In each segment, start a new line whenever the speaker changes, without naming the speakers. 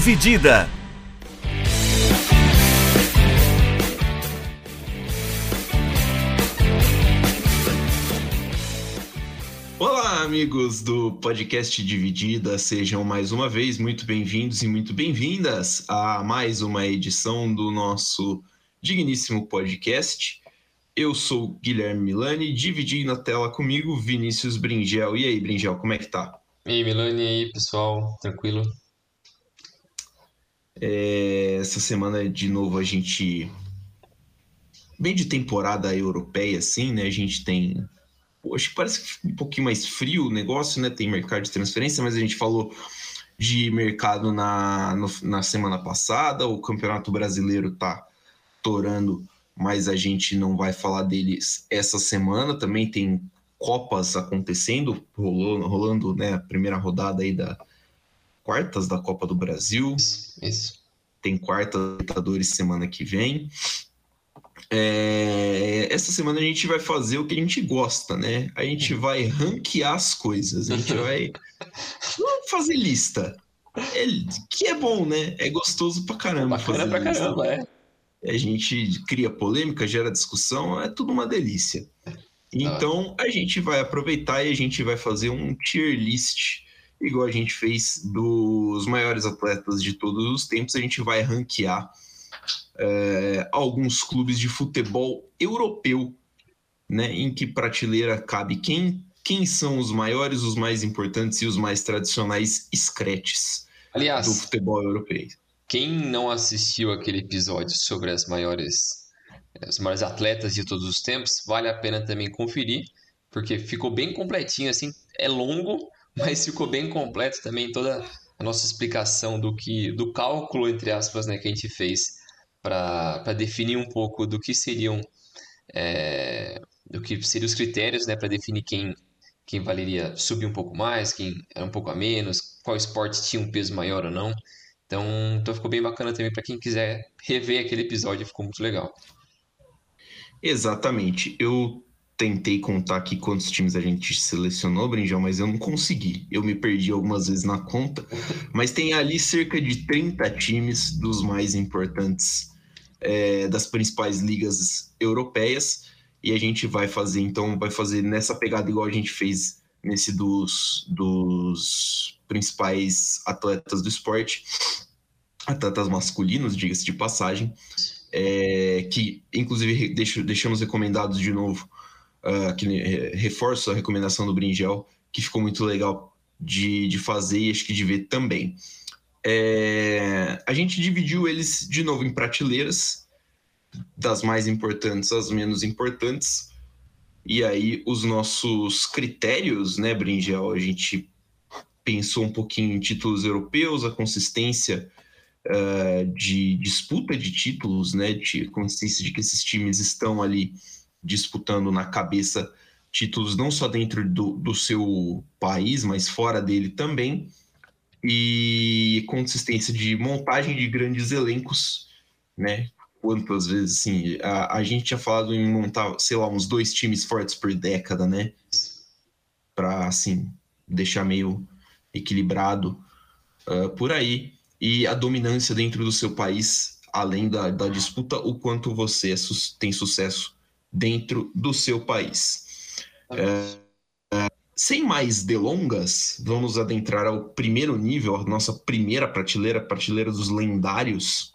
Dividida.
Olá, amigos do podcast Dividida, sejam mais uma vez muito bem-vindos e muito bem-vindas a mais uma edição do nosso digníssimo podcast. Eu sou Guilherme Milani, dividindo a tela comigo Vinícius Bringel. E aí, Bringel, como é que tá?
E aí, Milani, e aí, pessoal, tranquilo?
É, essa semana, de novo, a gente. Bem de temporada europeia, assim, né? A gente tem. Poxa, parece um pouquinho mais frio o negócio, né? Tem mercado de transferência, mas a gente falou de mercado na, no, na semana passada. O Campeonato Brasileiro tá torando, mas a gente não vai falar deles essa semana. Também tem Copas acontecendo, rolando, rolando né, a primeira rodada aí da quartas da Copa do Brasil.
Isso.
Tem quarta Libertadores semana que vem. É, essa semana a gente vai fazer o que a gente gosta, né? A gente vai ranquear as coisas, a gente vai fazer lista. É, que é bom, né? É gostoso pra caramba.
Bacana
fazer
pra
lista.
caramba, é.
A gente cria polêmica, gera discussão, é tudo uma delícia. Então a gente vai aproveitar e a gente vai fazer um tier list, igual a gente fez dos maiores atletas de todos os tempos. A gente vai ranquear é, alguns clubes de futebol europeu, né? Em que prateleira cabe quem, quem são os maiores, os mais importantes e os mais tradicionais do
Aliás,
futebol europeu.
quem não assistiu aquele episódio sobre as maiores, os maiores atletas de todos os tempos, vale a pena também conferir, porque ficou bem completinho, assim, é longo, mas ficou bem completo também toda a nossa explicação do que, do cálculo, entre aspas, né, que a gente fez para definir um pouco do que seriam, é, do que seriam os critérios, né, para definir quem, quem valeria subir um pouco mais, quem era um pouco a menos, qual esporte tinha um peso maior ou não. Então, então ficou bem bacana também para quem quiser rever aquele episódio, ficou muito legal.
Exatamente. Eu tentei contar aqui quantos times a gente selecionou, Brinjão, mas eu não consegui. Eu me perdi algumas vezes na conta, mas tem ali cerca de 30 times dos mais importantes é, das principais ligas europeias. E a gente vai fazer, então, vai fazer nessa pegada igual a gente fez nesse dos, dos principais atletas do esporte, atletas masculinos, diga-se de passagem, é, que inclusive deixo- deixamos recomendados de novo, ah, que reforço a recomendação do Bringel, que ficou muito legal de, de fazer e acho que de ver também. É, a gente dividiu eles de novo em prateleiras, das mais importantes às menos importantes. E aí, os nossos critérios, né, Bringel? A gente pensou um pouquinho em títulos europeus, a consistência eh, de disputa de títulos, né? De consistência de que esses times estão ali disputando na cabeça títulos não só dentro do, do seu país, mas fora dele também. E consistência de montagem de grandes elencos, né? Quantas vezes, assim, a, a gente tinha falado em montar, sei lá, uns dois times fortes por década, né? Para, assim, deixar meio equilibrado uh, por aí. E a dominância dentro do seu país, além da, da disputa, o quanto você su tem sucesso dentro do seu país. Uh, sem mais delongas, vamos adentrar ao primeiro nível, a nossa primeira prateleira, a prateleira dos lendários,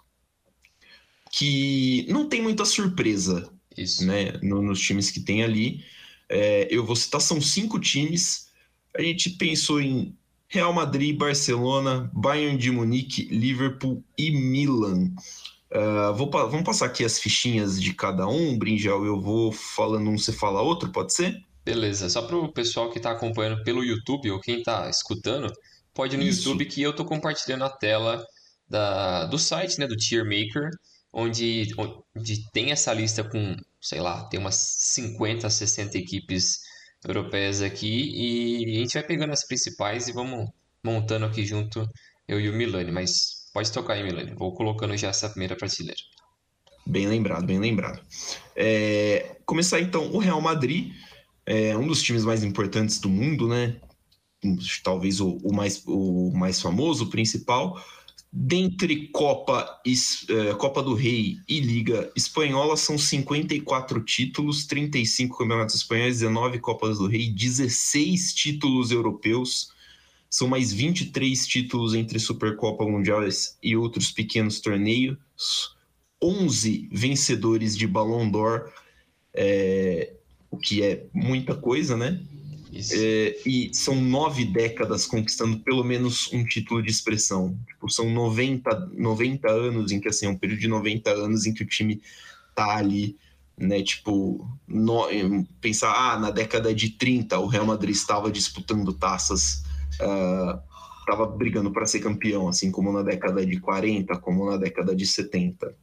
que não tem muita surpresa
Isso.
né, no, nos times que tem ali. É, eu vou citar, são cinco times. A gente pensou em Real Madrid, Barcelona, Bayern de Munique, Liverpool e Milan. Uh, vou, vamos passar aqui as fichinhas de cada um, Brinjal. Eu vou falando um, você fala outro, pode ser?
Beleza, só para o pessoal que está acompanhando pelo YouTube ou quem está escutando, pode ir no
Isso.
YouTube que eu estou compartilhando a tela da, do site, né, do Tier Maker, onde, onde tem essa lista com, sei lá, tem umas 50, 60 equipes europeias aqui e a gente vai pegando as principais e vamos montando aqui junto eu e o Milani, mas pode tocar aí, Milani, vou colocando já essa primeira prateleira.
Bem lembrado, bem lembrado. É, começar então o Real Madrid, é um dos times mais importantes do mundo, né? Talvez o, o mais, o mais famoso, o principal. Dentre Copa, eh, Copa do Rei e Liga Espanhola, são 54 títulos, 35 campeonatos espanhóis, 19 Copas do Rei, 16 títulos europeus, são mais 23 títulos entre Supercopa Mundiais e outros pequenos torneios, 11 vencedores de Ballon d'Or, é, o que é muita coisa, né? É, e são nove décadas conquistando pelo menos um título de expressão. Tipo, são 90, 90 anos em que, assim, é um período de 90 anos em que o time tá ali, né? Tipo, no, pensar, ah, na década de 30 o Real Madrid estava disputando taças, estava uh, brigando para ser campeão, assim como na década de 40, como na década de 70.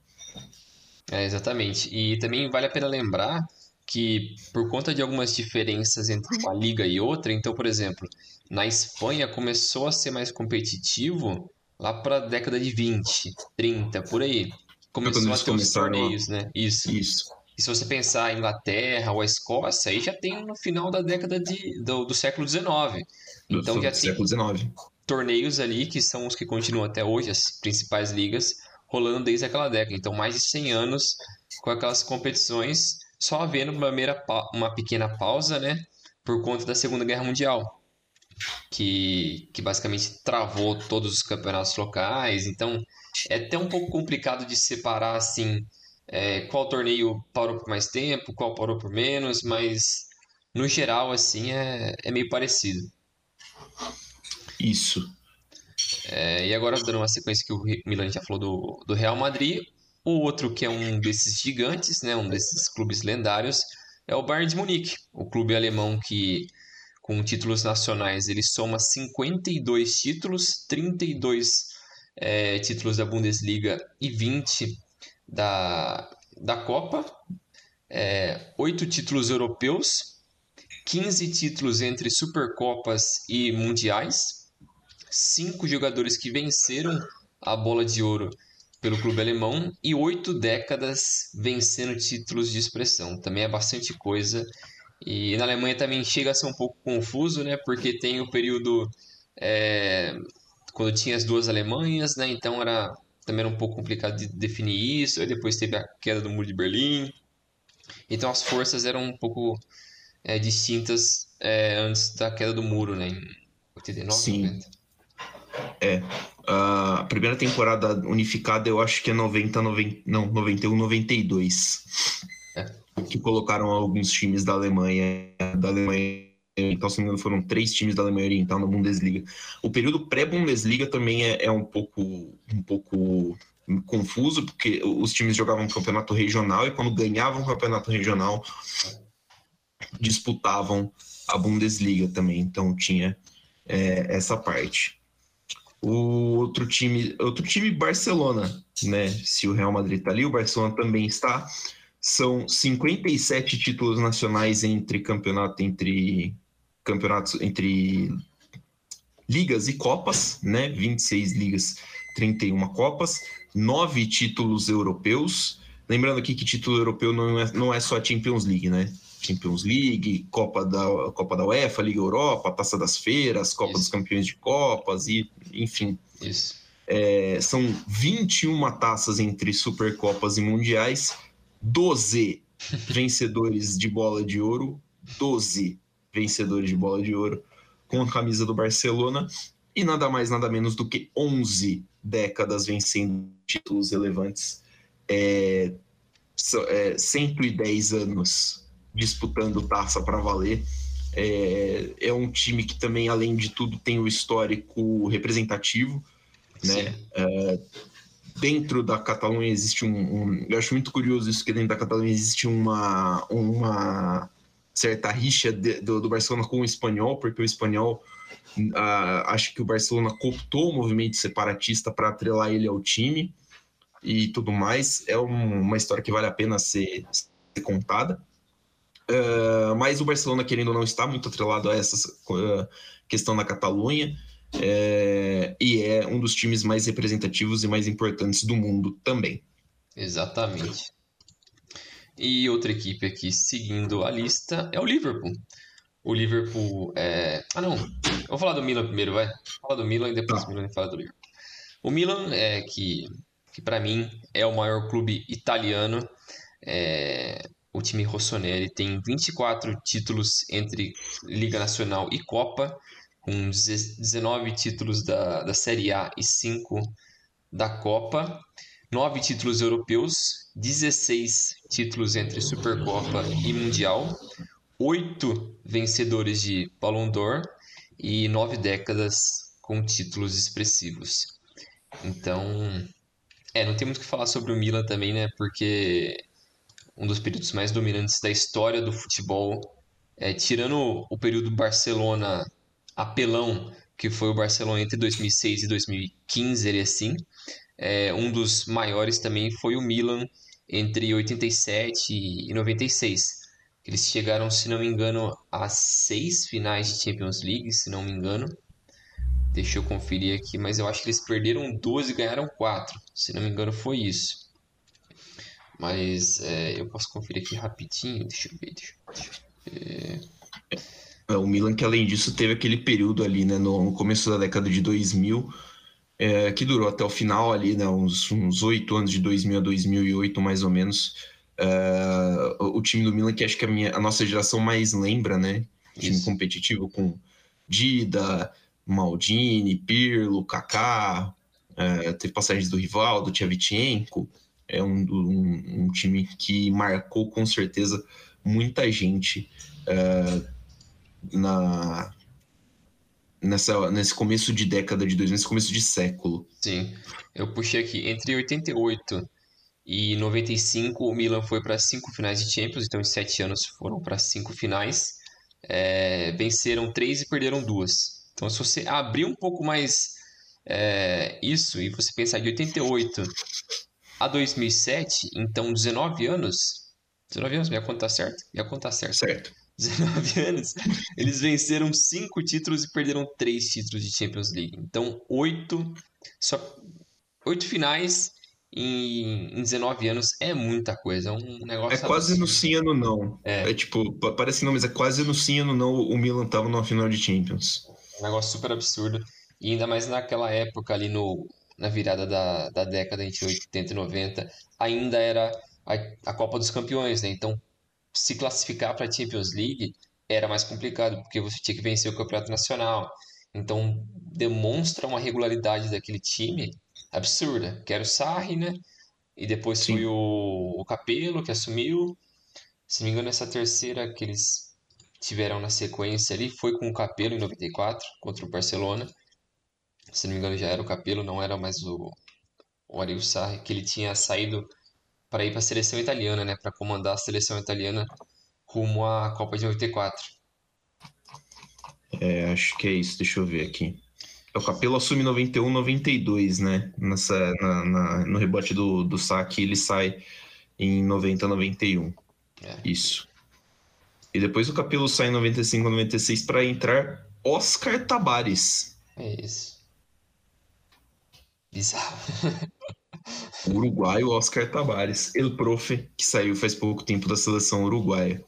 É, exatamente. E também vale a pena lembrar que por conta de algumas diferenças entre uma liga e outra, então, por exemplo, na Espanha começou a ser mais competitivo lá para a década de 20, 30, por aí. Começou a ter os torneios, né? Isso.
Isso.
E se você pensar a Inglaterra ou a Escócia, aí já tem no final da década de, do, do século XIX. Então do, já do tem
XIX.
torneios ali que são os que continuam até hoje, as principais ligas, rolando desde aquela década. Então, mais de 100 anos com aquelas competições só havendo uma, primeira, uma pequena pausa, né, por conta da Segunda Guerra Mundial, que, que basicamente travou todos os campeonatos locais. Então, é até um pouco complicado de separar assim é, qual torneio parou por mais tempo, qual parou por menos, mas no geral assim é, é meio parecido.
Isso.
É, e agora dando uma sequência que o Milan já falou do, do Real Madrid, o outro que é um desses gigantes, né, um desses clubes lendários, é o Bayern de Munique, o clube alemão que com títulos nacionais ele soma 52 títulos, 32 é, títulos da Bundesliga e 20 da, da Copa, é, 8 títulos europeus, 15 títulos entre Supercopas e Mundiais, 5 jogadores que venceram a bola de ouro pelo clube alemão e oito décadas vencendo títulos de expressão. Também é bastante coisa. E na Alemanha também chega a ser um pouco confuso, né? Porque tem o período é, quando tinha as duas Alemanhas, né? Então era também era um pouco complicado de definir isso. Aí depois teve a queda do Muro de Berlim. Então as forças eram um pouco é, distintas é, antes da queda do muro, né? Em 89,
Sim. 90. É. A primeira temporada unificada eu acho que é 90, 90 não, 91, 92. É. Que colocaram alguns times da Alemanha, da Alemanha então, se não me engano, foram três times da Alemanha Oriental na Bundesliga. O período pré-Bundesliga também é, é, um pouco um pouco confuso, porque os times jogavam campeonato regional e quando ganhavam o campeonato regional disputavam a Bundesliga também. Então tinha é, essa parte o outro time, outro time Barcelona, né? Se o Real Madrid está ali, o Barcelona também está. São 57 títulos nacionais entre campeonato entre campeonatos entre ligas e copas, né? 26 ligas, 31 copas, nove títulos europeus. Lembrando aqui que título europeu não é, não é só Champions League, né? Champions League, Copa da, Copa da UEFA, Liga Europa, Taça das Feiras, Copa Isso. dos Campeões de Copas, e enfim.
Isso.
É, são 21 taças entre Supercopas e Mundiais, 12 vencedores de bola de ouro, 12 vencedores de bola de ouro com a camisa do Barcelona e nada mais, nada menos do que 11 décadas vencendo títulos relevantes. É, é, 110 anos disputando taça para valer. É, é, um time que também, além de tudo, tem o histórico representativo, né? É, dentro da Catalunha existe um, um, Eu acho muito curioso isso, que dentro da Catalunha existe uma, uma certa rixa de, do, do, Barcelona com o espanhol, porque o espanhol. Uh, acho que o Barcelona cooptou o movimento separatista para atrelar ele ao time e tudo mais. É um, uma história que vale a pena ser, ser contada. Uh, mas o Barcelona, querendo ou não, está muito atrelado a essa uh, questão na Catalunha uh, e é um dos times mais representativos e mais importantes do mundo também.
Exatamente. E outra equipe aqui seguindo a lista é o Liverpool. O Liverpool é. Ah, não. Eu vou falar do Milan primeiro, vai. Fala do Milan e depois tá. o Milan fala do Liverpool. O Milan, é, que, que para mim é o maior clube italiano, é, o time Rossoneri tem 24 títulos entre Liga Nacional e Copa, com 19 títulos da, da Série A e 5 da Copa, 9 títulos europeus, 16 títulos entre Supercopa e Mundial, 8 vencedores de Ballon d'Or e 9 décadas com títulos expressivos. Então, é, não tem muito o que falar sobre o Milan também, né? Porque um dos períodos mais dominantes da história do futebol, é, tirando o período Barcelona apelão, que foi o Barcelona entre 2006 e 2015, ele assim, é, um dos maiores também foi o Milan entre 87 e 96. Eles chegaram, se não me engano, a seis finais de Champions League, se não me engano. Deixa eu conferir aqui, mas eu acho que eles perderam 12 e ganharam 4. Se não me engano, foi isso. Mas é, eu posso conferir aqui rapidinho. Deixa eu ver. Deixa, eu ver.
É, o Milan, que além disso, teve aquele período ali, né, no começo da década de 2000, é, que durou até o final ali, né, uns oito anos de 2000 a 2008, mais ou menos. É, o time do Milan, que acho que a, minha, a nossa geração mais lembra, né? Time Isso. competitivo com Dida, Maldini, Pirlo, Kaká, é, teve passagens do Rivaldo, Tchevchenko. É um, um, um, time que marcou com certeza muita gente é, na, nessa, nesse começo de década de 2000, nesse começo de século.
Sim, eu puxei aqui, entre 88 e 95 o Milan foi para cinco finais de Champions, então em sete anos foram para cinco finais, é, venceram três e perderam duas. Então se você abrir um pouco mais é, isso e você pensar de 88 a 2007, então 19 anos, 19 anos, minha conta tá certa? Minha conta tá certa.
Certo.
19 anos, eles venceram cinco títulos e perderam três títulos de Champions League. Então, oito, só oito finais em, em 19 anos é muita coisa, é um negócio.
É quase no sim ano não. É. é tipo, parece não, mas é quase no sim ano não o Milan tava numa final de Champions.
Um negócio super absurdo. E ainda mais naquela época ali no, na virada da, da década entre 80 e 90, ainda era a, a Copa dos Campeões, né? Então se classificar para a Champions League era mais complicado, porque você tinha que vencer o Campeonato Nacional. Então, demonstra uma regularidade daquele time absurda. Que era o Sarri, né? E depois Sim. foi o, o Capello que assumiu. Se não me engano, essa terceira que eles tiveram na sequência ali foi com o Capello em 94, contra o Barcelona. Se não me engano, já era o Capello, não era mais o, o Ariel Sarri, que ele tinha saído para ir para a seleção italiana, né, para comandar a seleção italiana rumo à Copa de 94.
É, acho que é isso, deixa eu ver aqui. O Capello assume 91, 92, né? Nessa, na, na, no rebote do, do saque, ele sai em 90, 91. É. Isso. E depois o Capello sai em 95, 96 para entrar Oscar Tabares.
É isso. Bizarro.
o uruguaio Oscar Tabares, El Profe, que saiu faz pouco tempo da seleção uruguaia,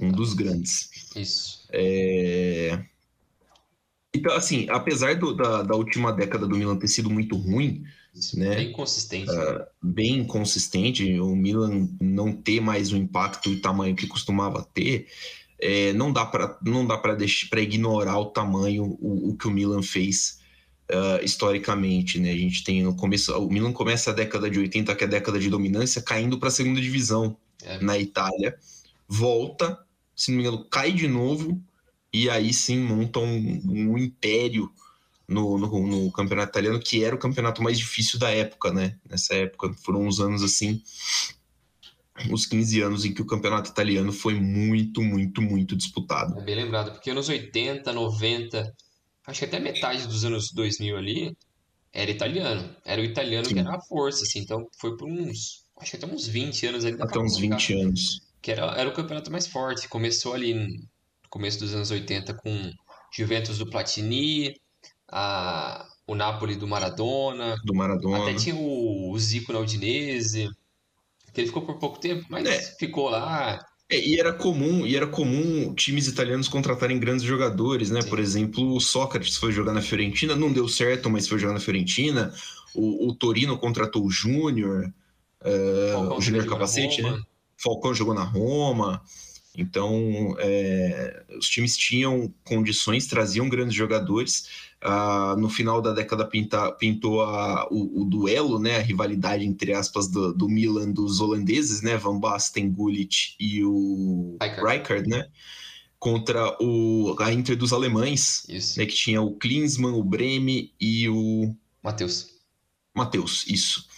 um dos grandes.
Isso.
É... Então, assim, apesar do, da, da última década do Milan ter sido muito ruim, Isso, né?
Bem consistente.
Uh, bem consistente, o Milan não ter mais o impacto e tamanho que costumava ter, é, não dá para não dá para ignorar o tamanho o, o que o Milan fez uh, historicamente, né? A gente tem no começo, o Milan começa a década de 80, que é a década de dominância, caindo para a segunda divisão é. na Itália, volta, se não me engano, cai de novo e aí sim monta um, um império no, no, no, campeonato italiano, que era o campeonato mais difícil da época, né? Nessa época foram uns anos assim, os 15 anos em que o campeonato italiano foi muito, muito, muito disputado.
É bem lembrado, porque anos 80, 90 acho que até metade dos anos 2000 ali, era italiano. Era o italiano Sim. que era a força, assim. Então foi por uns, acho que até uns 20 anos ali.
Até uns 20 anos.
Que era, era o campeonato mais forte. Começou ali no começo dos anos 80 com Juventus do Platini, a, o Napoli do Maradona.
Do Maradona.
Até tinha o, o Zico na Udinese, que ele ficou por pouco tempo, mas é. ficou lá.
É, e era comum, e era comum times italianos contratarem grandes jogadores, né? Sim. Por exemplo, o Sócrates foi jogar na Fiorentina, não deu certo, mas foi jogar na Fiorentina. O, o Torino contratou o Júnior, uh, o Júnior Capacete, né? Falcão jogou na Roma. Então, é, os times tinham condições, traziam grandes jogadores. Ah, no final da década pinta, pintou a, o, o, duelo, né, a rivalidade entre aspas do, do, Milan dos holandeses, né, Van Basten, Gullit e o Rijkaard, né, contra o a Inter dos alemães, né, que tinha o Klinsmann, o Breme e o
Matheus.
Matheus, isso.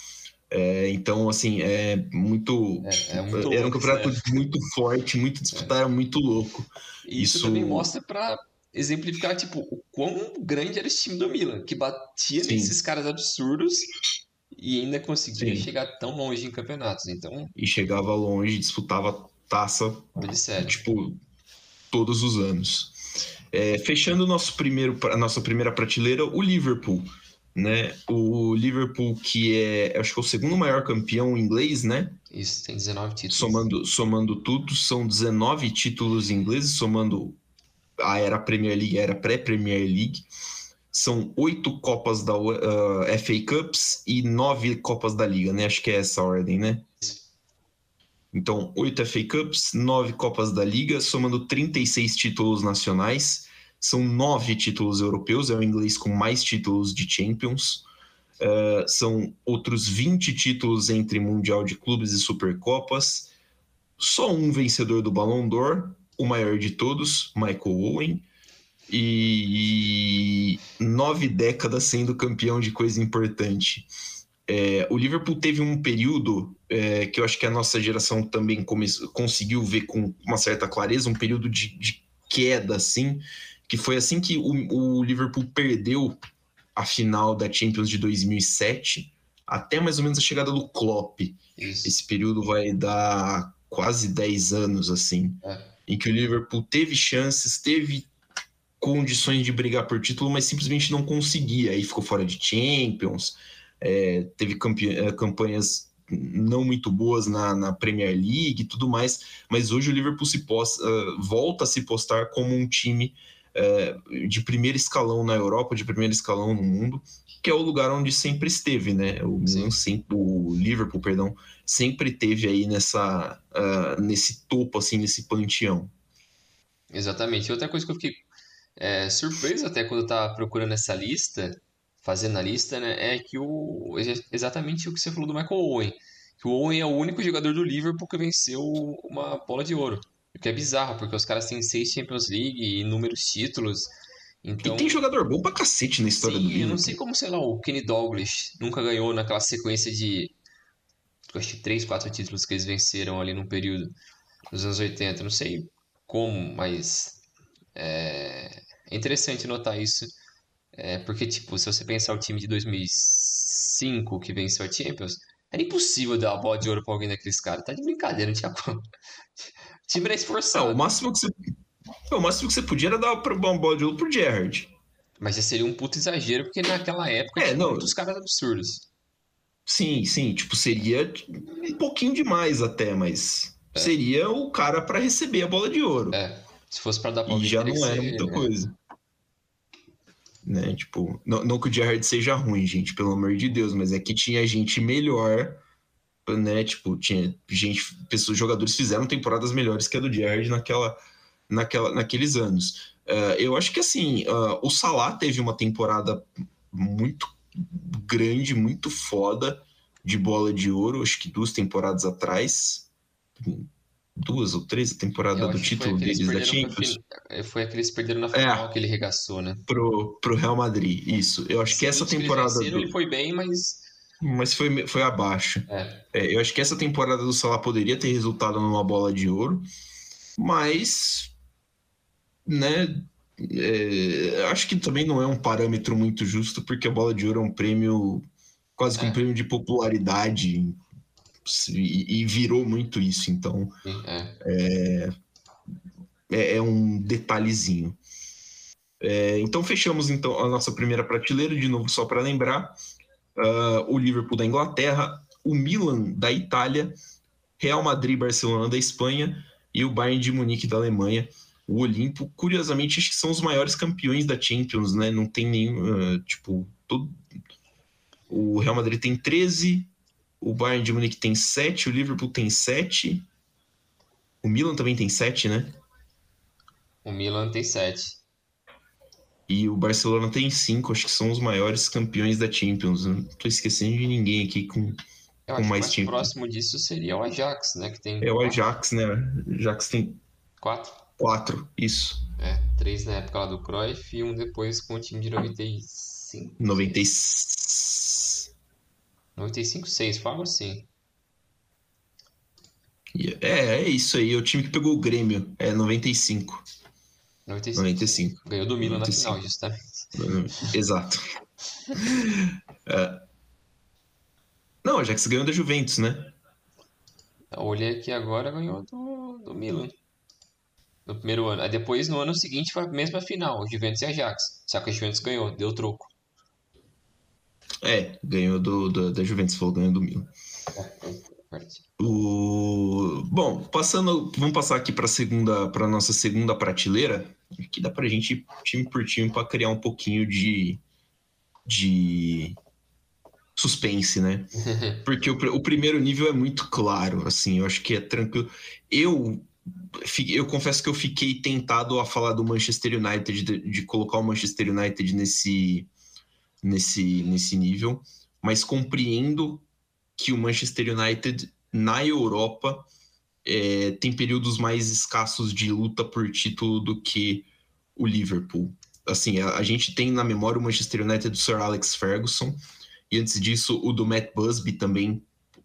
É, então, assim, é muito. É, é muito era um campeonato né? muito forte, muito disputado, muito louco.
E isso, isso também mostra para exemplificar, tipo, o quão grande era esse time do Milan, que batia Sim. nesses caras absurdos e ainda conseguia Sim. chegar tão longe em campeonatos. Então.
E chegava longe, disputava taça, tipo, todos os anos. É, fechando nosso primeiro, a nossa primeira prateleira, o Liverpool né? O Liverpool, que é, acho que é o segundo maior campeão inglês, né?
Isso, tem 19 títulos.
Somando, somando tudo, são 19 títulos ingleses, somando a era Premier League, a era pré-Premier League. São oito Copas da uh, FA Cups e nove Copas da Liga, né? Acho que é essa a ordem, né? Então, oito FA Cups, nove Copas da Liga, somando 36 títulos nacionais são nove títulos europeus, é o inglês com mais títulos de Champions. Uh, são outros 20 títulos entre Mundial de Clubes e Supercopas. Só um vencedor do Ballon d'Or, o maior de todos, Michael Owen. E, nove décadas sendo campeão de coisa importante. É, o Liverpool teve um período é, que eu acho que a nossa geração também conseguiu ver com uma certa clareza, um período de, de queda, assim, que foi assim que o, o Liverpool perdeu a final da Champions de 2007 até mais ou menos a chegada do Klopp. Isso. Esse período vai dar quase 10 anos, assim, é. Em que o Liverpool teve chances, teve condições de brigar por título, mas simplesmente não conseguia. Aí ficou fora de Champions, é, teve é, campanhas não muito boas na, na, Premier League e tudo mais, mas hoje o Liverpool se posta, uh, volta a se postar como um time é, de primeiro escalão na Europa, de primeiro escalão no mundo, que é o lugar onde sempre esteve, né? O, sempre, o Liverpool, perdão, sempre teve aí nessa, uh, nesse topo, assim, nesse panteão.
Exatamente. Outra coisa que eu fiquei é, surpreso até quando eu estava procurando essa lista, fazendo a lista, né, é que o exatamente o que você falou do Michael Owen, que o Owen é o único jogador do Liverpool que venceu uma bola de ouro. O que é bizarro, porque os caras têm seis Champions League e inúmeros títulos. Então...
E tem jogador bom pra cacete na história
Sim,
do Liverpool.
Eu não sei como, sei lá, o Kenny Douglas nunca ganhou naquela sequência de. Acho que três, quatro títulos que eles venceram ali no período dos anos 80. Não sei como, mas. É, é interessante notar isso. É, porque, tipo, se você pensar o time de 2005 que venceu a Champions, era impossível dar a bola de ouro pra alguém daqueles caras. Tá de brincadeira, não tinha como time era esforçado.
Não, o, máximo que você, o máximo que você podia era dar uma bola de ouro pro Gerrard.
Mas já seria um puto exagero, porque naquela época é, tinha não, muitos caras absurdos.
Sim, sim, tipo, seria um pouquinho demais até, mas é. seria o cara para receber a bola de ouro.
É, se fosse para dar pra
E já não era muita né? coisa. Né, tipo, não, não que o Gerrard seja ruim, gente, pelo amor de Deus, mas é que tinha gente melhor né? Tipo, tinha gente, pessoas, jogadores fizeram temporadas melhores que a do Jared naquela, naquela, naqueles anos. Uh, eu acho que assim, uh, o Salah teve uma temporada muito grande, muito foda de bola de ouro, acho que duas temporadas atrás. Duas ou três a temporada do título deles da Champions.
Foi aquele que eles perderam na final é, que ele regaçou, né?
Pro, pro Real Madrid, isso. Eu acho que essa temporada.
do... Ele foi bem, mas
mas foi, foi abaixo. É. É, eu acho que essa temporada do Salah poderia ter resultado numa bola de ouro, mas, né, é, acho que também não é um parâmetro muito justo, porque a bola de ouro é um prêmio, quase que um é. prêmio de popularidade, e, e, virou muito isso, então é. é, é, é um detalhezinho. então fechamos então a nossa primeira prateleira, de novo só para lembrar, uh, o Liverpool da Inglaterra, o Milan da Itália, Real Madrid Barcelona da Espanha e o Bayern de Munique da Alemanha. O Olimpo, curiosamente, acho que são os maiores campeões da Champions, né? Não tem nenhum, uh, tipo, todo... O Real Madrid tem 13, o Bayern de Munique tem 7, o Liverpool tem 7. O Milan também tem 7, né?
O Milan tem 7.
E o Barcelona tem 5, acho que são os maiores campeões da Champions. Não tô esquecendo de ninguém aqui com,
Eu
com mais
o
Champions.
próximo disso seria o Ajax, né? Que tem
É o Ajax, né? O Ajax tem
4.
4, isso.
É, 3 na época lá do Cruyff e um depois com o time de 95.
96.
95, 6, fala assim.
É, é isso aí. É o time que pegou o Grêmio. É 95.
95.
95.
Ganhou do Milan
95.
na final, justamente.
Exato. É. Não, o Ajax ganhou da Juventus, né?
Olhei aqui agora, ganhou do, do Milan. No primeiro ano. Aí depois, no ano seguinte, foi a mesma final, Juventus e Ajax. Só que a Juventus ganhou, deu troco.
É, ganhou do, do- da Juventus, falou, ganhou do Milan. O... Bom, passando, vamos passar aqui para segunda, para nossa segunda prateleira, que dá para a gente ir time por time para criar um pouquinho de, de suspense, né? Porque o, o primeiro nível é muito claro, assim, eu acho que é tranquilo. Eu, eu confesso que eu fiquei tentado a falar do Manchester United, de, de colocar o Manchester United nesse, nesse, nesse nível, mas compreendo que o Manchester United na Europa é, tem períodos mais escassos de luta por título do que o Liverpool. Assim, a, a gente tem na memória o Manchester United do Sir Alex Ferguson, e antes disso o do Matt Busby também,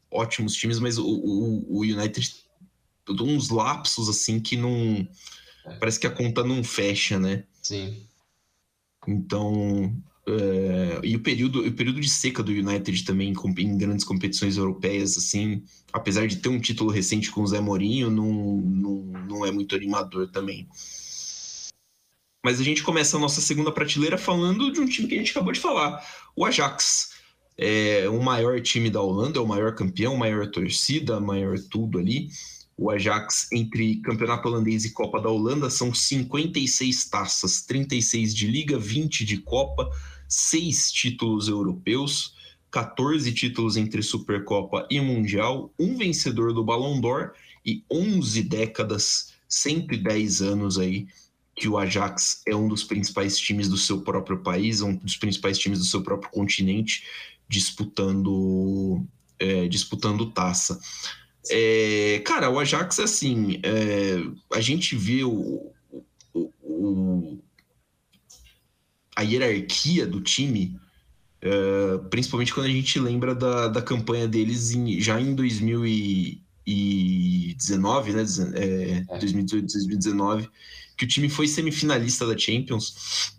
ótimos times, mas o, o, o United uns lapsos assim que não parece que a conta não fecha, né?
Sim.
Então, é, e o período, o período de seca do United também em grandes competições europeias, assim, apesar de ter um título recente com o Zé Mourinho, não, não, não é muito animador também. Mas a gente começa a nossa segunda prateleira falando de um time que a gente acabou de falar, o Ajax. É o maior time da Holanda, é o maior campeão, maior torcida, maior tudo ali. O Ajax, entre campeonato holandês e Copa da Holanda, são 56 taças, 36 de Liga, 20 de Copa, 6 títulos europeus, 14 títulos entre Supercopa e Mundial, um vencedor do Ballon d'Or e 11 décadas, 110 anos aí, que o Ajax é um dos principais times do seu próprio país, um dos principais times do seu próprio continente, disputando, é, disputando taça. É, cara, o Ajax, assim, é, a gente vê o, o- o- a hierarquia do time, é, principalmente quando a gente lembra da, da campanha deles em- já em 2019, né? dezen- é,
É.
2018, 2019, que o time foi semifinalista da Champions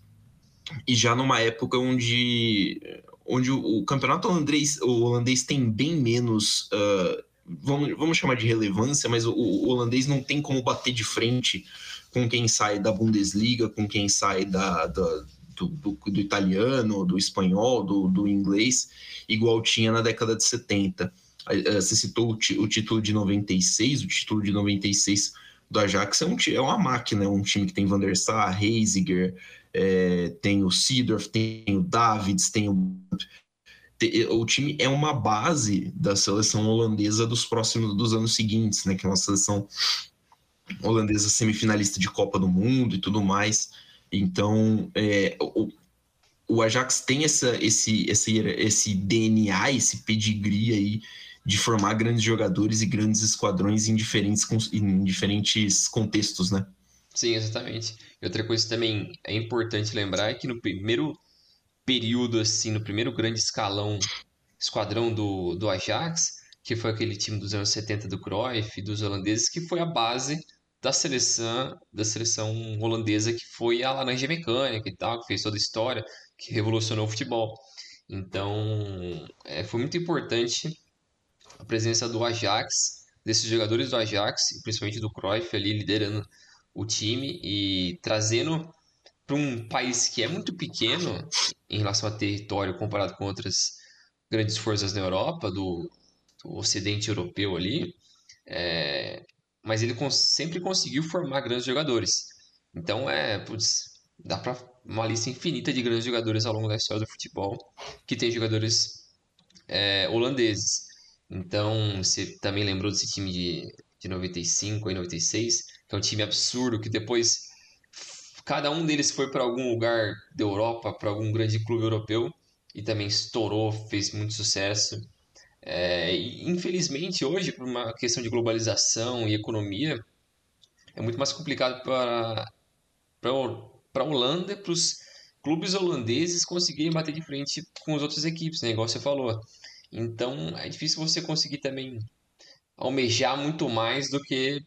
e já numa época onde, onde o, campeonato holandês, o holandês tem bem menos ah, vamos, vamos chamar de relevância, mas o, o holandês não tem como bater de frente com quem sai da Bundesliga, com quem sai da, da- do, do- do italiano, do espanhol, do, do inglês, igual tinha na década de 70. Ah, ah, Você citou o, ti- o título de 96, o título de 96 do Ajax é, um, é uma máquina, é um time que tem Van der Sar, Heisiger, é, tem o Seedorf, tem o Davids, tem o o time é uma base da seleção holandesa dos próximos dos anos seguintes, né? Que é uma seleção holandesa semifinalista de Copa do Mundo e tudo mais. Então, é, o, o Ajax tem essa, esse, esse, esse DNA, esse pedigree aí de formar grandes jogadores e grandes esquadrões em diferentes, em diferentes contextos, né?
Sim, exatamente. E outra coisa também é importante lembrar é que no primeiro período, assim, no primeiro grande escalão, esquadrão do, do Ajax, que foi aquele time dos anos 70 do Cruyff, dos holandeses, que foi a base da seleção, da seleção holandesa, que foi a laranja mecânica e tal, que fez toda a história, que revolucionou o futebol. Então, é, foi muito importante a presença do Ajax, desses jogadores do Ajax, principalmente do Cruyff ali liderando o time e trazendo para um país que é muito pequeno em relação a território comparado com outras grandes forças na Europa, do, do Ocidente Europeu ali, é, mas ele sempre conseguiu formar grandes jogadores. Então é, putz, dá para uma lista infinita de grandes jogadores ao longo da história do futebol, que tem jogadores é, holandeses. Então, você também lembrou desse time de, de 95 e 96, que é um time absurdo, que depois cada um deles foi para algum lugar da Europa, para algum grande clube europeu, e também estourou, fez muito sucesso. É, e, infelizmente, hoje, por uma questão de globalização e economia, é muito mais complicado para a Holanda, para os clubes holandeses conseguirem bater de frente com as outras equipes, né? igual você falou. Então é difícil você conseguir também almejar muito mais do que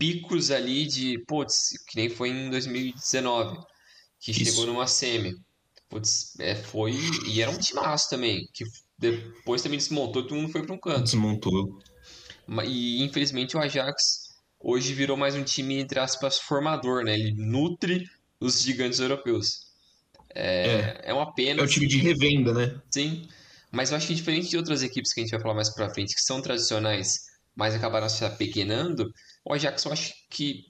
picos ali de, putz, que nem foi em 2019, que Isso. chegou numa semi. Putz, é, foi. E era um timaço também, que depois também desmontou, todo mundo foi para um canto.
Desmontou.
E infelizmente o Ajax hoje virou mais um time, entre aspas, formador, né? Ele nutre os gigantes europeus. É, é. é uma pena.
É o time de revenda, né?
Sim. Mas eu acho que diferente de outras equipes que a gente vai falar mais pra frente, que são tradicionais, mas acabaram se apequenando, o Ajax eu acho que,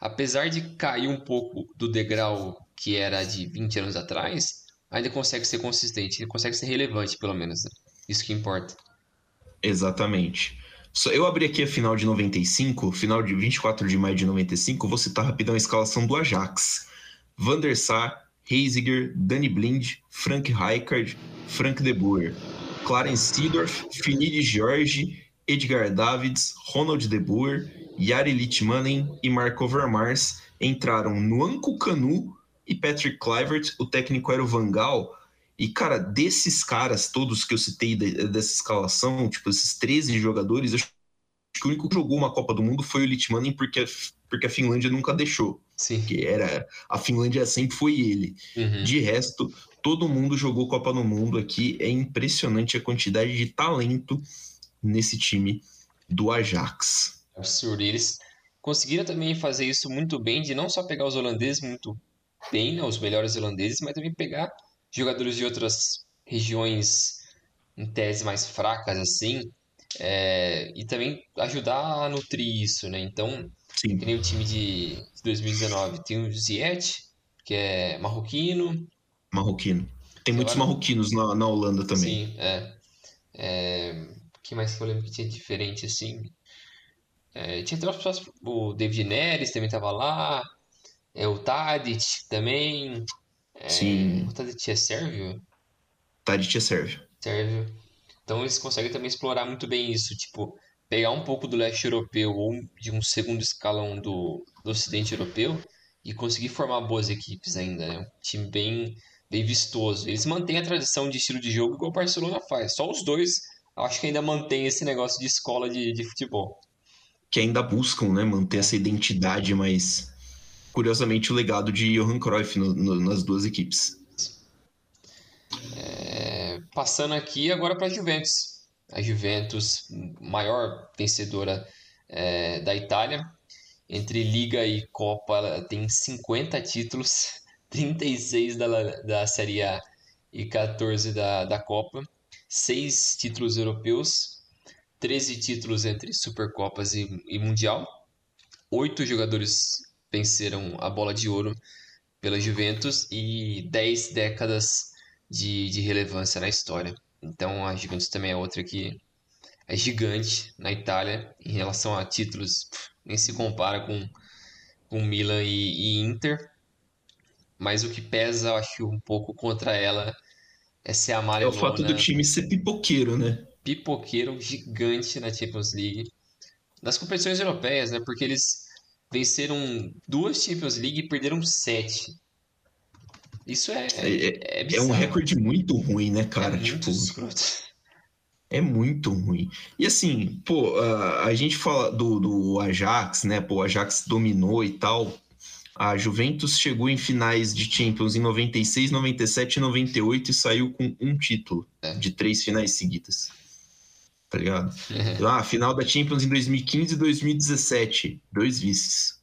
apesar de cair um pouco do degrau que era de 20 anos atrás, ainda consegue ser consistente, consegue ser relevante, pelo menos. Né? Isso que importa.
Exatamente. Eu abri aqui a final de 95, final de 24 de maio de 95, vou citar rapidão a escalação do Ajax. Van der Sar, Heisiger, Danny Blind, Frank Rijkaard, Frank de Boer, Clarence Seedorf, Finidi George, Edgar Davids, Ronald de Boer, Yari Litmanen e Marco Vermars entraram no Anco Canu e Patrick Clivert, o técnico era o Vangal, e, cara, desses caras todos que eu citei dessa escalação, tipo, esses 13 jogadores, acho que o único que jogou uma Copa do Mundo foi o Litmanen, porque, porque a Finlândia nunca deixou.
Sim.
Que era. A Finlândia sempre foi ele.
Uhum.
De resto, todo mundo jogou Copa do Mundo aqui. É impressionante a quantidade de talento nesse time do Ajax.
Absurdo. Eles conseguiram também fazer isso muito bem, de não só pegar os holandeses muito bem, né, os melhores holandeses, mas também pegar jogadores de outras regiões em tese mais fracas assim é, e também ajudar a nutrir isso, né? Então,
Sim.
nem o time de 2019 tem o Ziet, que é marroquino.
Marroquino. Tem muitos Agora... marroquinos na, na Holanda também.
Sim, é. é. O que mais que eu lembro que tinha diferente assim? É, tinha até o David Neres também tava lá. É, o Tadic também.
É, Sim.
O Tadic é sérvio?
Tadic é sérvio.
Sérvio. Então eles conseguem também explorar muito bem isso, tipo, pegar um pouco do leste europeu ou de um segundo escalão do, do ocidente europeu e conseguir formar boas equipes ainda, né? Um time bem, bem vistoso. Eles mantêm a tradição de estilo de jogo igual o Barcelona faz. Só os dois, acho que ainda mantém esse negócio de escola de, de futebol.
Que ainda buscam, né, manter essa identidade, mas curiosamente o legado de Johan Cruyff no, no, nas duas equipes.
É, passando aqui agora para a Juventus. A Juventus, maior vencedora é, da Itália. Entre Liga e Copa, ela tem 50 títulos, 36 da, da Série A e 14 da, da Copa. 6 títulos europeus, 13 títulos entre Supercopas e, e Mundial. Oito jogadores venceram a bola de ouro pela Juventus e 10 décadas de, de relevância na história. Então a Juventus também é outra que é gigante na Itália em relação a títulos, nem se compara com, com Milan e, e Inter. Mas o que pesa, acho, um pouco contra ela é ser amarelona.
É o fato do time ser pipoqueiro, né?
Pipoqueiro gigante na Champions League. Das competições europeias, né? Porque eles venceram duas Champions League e perderam sete. Isso é, é, é, é,
é um recorde muito ruim, né, cara?
É muito tipo, escroto.
É muito ruim. E assim, pô, a gente fala do, do Ajax, né? Pô, o Ajax dominou e tal. A Juventus chegou em finais de Champions em 96, 97 e 98 e saiu com um título é. de três finais seguidas. Tá ligado? É. Ah, final da Champions em 2015 e 2017. Dois vices.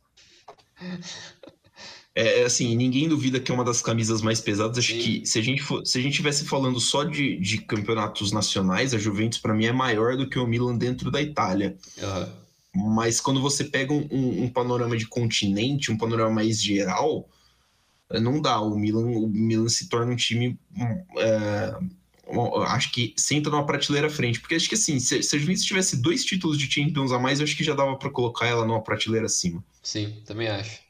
É, é, assim, ninguém duvida que é uma das camisas mais pesadas. Acho Sim. que se a gente for, se a gente tivesse falando só de, de campeonatos nacionais, a Juventus para mim é maior do que o Milan dentro da Itália.
Uhum.
Mas quando você pega um, um, um, panorama de continente, um panorama mais geral, não dá. O Milan, o Milan se torna um time é, acho que senta numa prateleira à frente. Porque acho que assim, se, se a Juventus tivesse dois títulos de Champions a mais, eu acho que já dava para colocar ela numa prateleira acima.
Sim, também acho.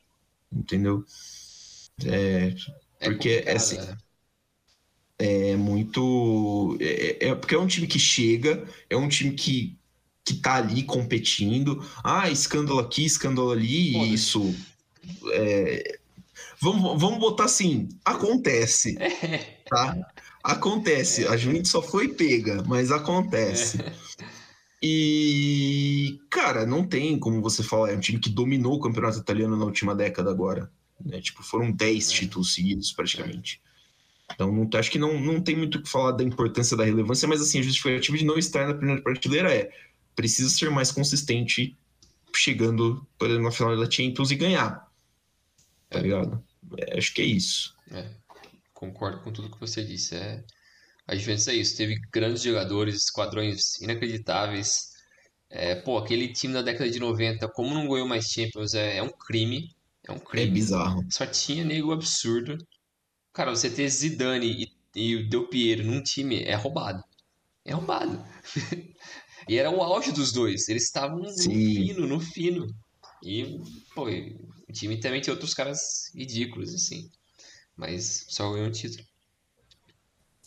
Entendeu? É, é porque é, assim, né? é muito. É, é, porque é um time que chega, é um time que, que tá ali competindo. Ah, escândalo aqui, escândalo ali, e isso. É, vamos, vamos botar assim: acontece. Tá? Acontece. A Juventus só foi pega, mas acontece. E, cara, não tem como você falar, é um time que dominou o campeonato italiano na última década agora. Né? Tipo, foram 10 títulos seguidos praticamente. Então, não, acho que não, não tem muito o que falar da importância da relevância, mas assim, a justificativa de não estar na primeira prateleira é precisa ser mais consistente chegando, por exemplo, na final da Champions e ganhar. Tá ligado? É, acho que é isso.
É. Concordo com tudo que você disse. É... A Juventus é isso. Teve grandes jogadores, esquadrões inacreditáveis. É, pô, aquele time da década de 90, como não ganhou mais Champions, é, é um crime. É um crime.
É bizarro.
Só tinha nego absurdo. Cara, você ter Zidane e, e o Del Piero num time é roubado. É roubado. e era o auge dos dois. Eles estavam no fino, no fino. E, pô, o time também tinha outros caras ridículos, assim. Mas só ganhou um título.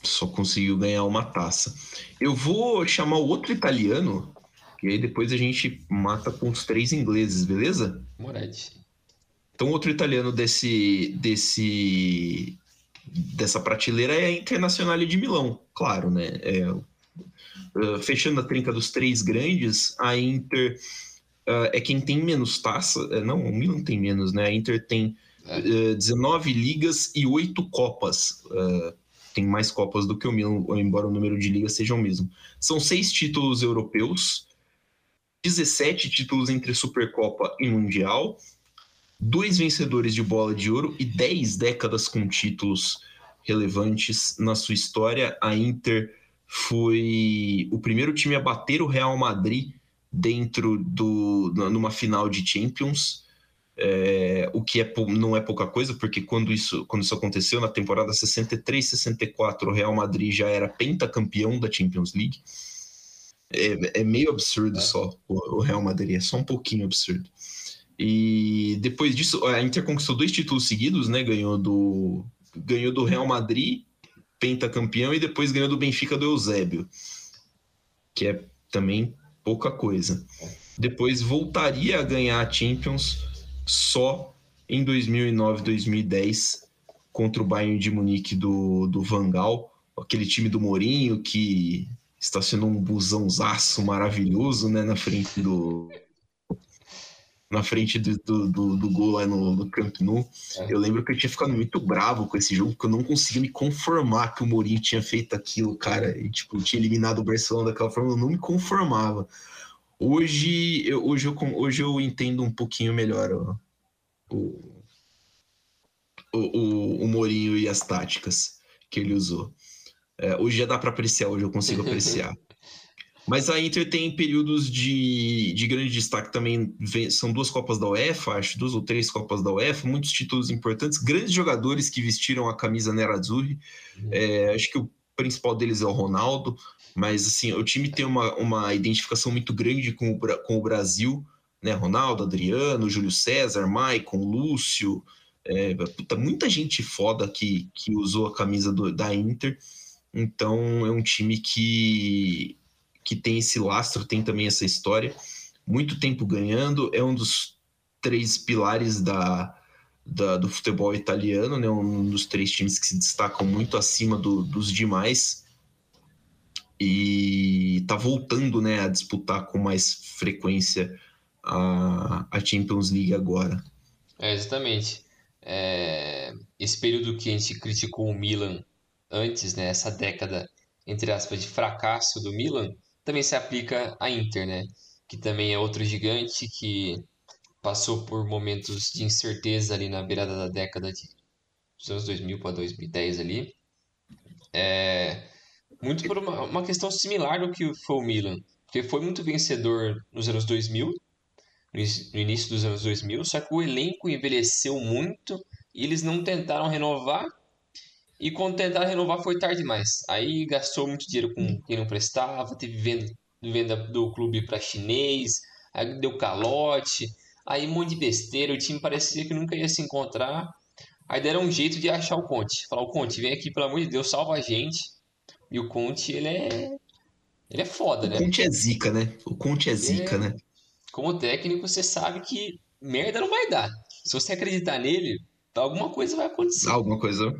Só conseguiu ganhar uma taça. Eu vou chamar o outro italiano, e aí depois a gente mata com os três ingleses, beleza?
Moretti.
Então, outro italiano desse, desse dessa prateleira é a Internacional de Milão, claro, né? É, uh, fechando a trinca dos três grandes, a Inter uh, é quem tem menos taça. Uh, não, o Milan tem menos, né? A Inter tem é. 19 ligas e 8 copas. tem mais copas do que o Milan, embora o número de ligas seja o mesmo. São seis títulos europeus, 17 títulos entre Supercopa e Mundial, dois vencedores de bola de ouro e dez décadas com títulos relevantes na sua história. A Inter foi o primeiro time a bater o Real Madrid dentro do numa final de Champions. É, o que é, não é pouca coisa, porque quando isso, quando isso aconteceu na temporada 63-64, o Real Madrid já era pentacampeão da Champions League. É, é meio absurdo é. só o, o Real Madrid, é só um pouquinho absurdo. E depois disso, a Inter conquistou dois títulos seguidos, né? Ganhou do, ganhou do Real Madrid, pentacampeão, e depois ganhou do Benfica do Eusébio, que é também pouca coisa. Depois voltaria a ganhar a Champions só em 2009, 2010 contra o Bayern de Munique do, do Vangal, aquele time do Mourinho que estacionou um busãozaço maravilhoso né, na frente do, na frente do, do, do, do gol lá no, no Camp Nou. É. Eu lembro que eu tinha ficado muito bravo com esse jogo, porque eu não conseguia me conformar que o Mourinho tinha feito aquilo, cara, e tipo, tinha eliminado o Barcelona daquela forma, eu não me conformava. Hoje eu, hoje eu, hoje eu entendo um pouquinho melhor ó, o, o, o Mourinho e as táticas que ele usou. É, hoje já dá para apreciar, hoje eu consigo apreciar. Mas a Inter tem períodos de, de grande destaque também. São duas Copas da UEFA, acho, duas ou três Copas da UEFA, muitos títulos importantes, grandes jogadores que vestiram a camisa Nerazzurri. Uhum. É, acho que o principal deles é o Ronaldo, mas assim, o time tem uma, uma identificação muito grande com o, com o Brasil, né? Ronaldo, Adriano, Júlio César, Maicon, Lúcio. É, puta, muita gente foda que, que usou a camisa do, da Inter. Então é um time que que tem esse lastro, tem também essa história. Muito tempo ganhando, é um dos três pilares da, da do futebol italiano, né? um dos três times que se destacam muito acima do, dos demais. E está voltando né, a disputar com mais frequência a, a Champions League agora.
É, exatamente. É, esse período que a gente criticou o Milan antes, né, essa década, entre aspas, de fracasso do Milan, também se aplica à Inter, né? Que também é outro gigante que passou por momentos de incerteza ali na beirada da década de dos anos 2000 para 2010 ali. É, muito por uma, uma questão similar do que foi o Milan, porque foi muito vencedor nos anos 2000, no início dos anos 2000, só que o elenco envelheceu muito e eles não tentaram renovar E quando tentaram renovar foi tarde demais. Aí gastou muito dinheiro com quem não prestava, teve venda, venda do clube para chinês, aí deu calote, aí um monte de besteira, o time parecia que nunca ia se encontrar. Aí deram um jeito de achar o Conte. Falar, o Conte, vem aqui, pelo amor de Deus, salva a gente. E o Conte, ele é. Ele é foda, né?
O Conte é zica, né? O Conte é zica, é... né?
Como técnico, você sabe que merda não vai dar. Se você acreditar nele, alguma coisa vai acontecer.
Alguma coisa.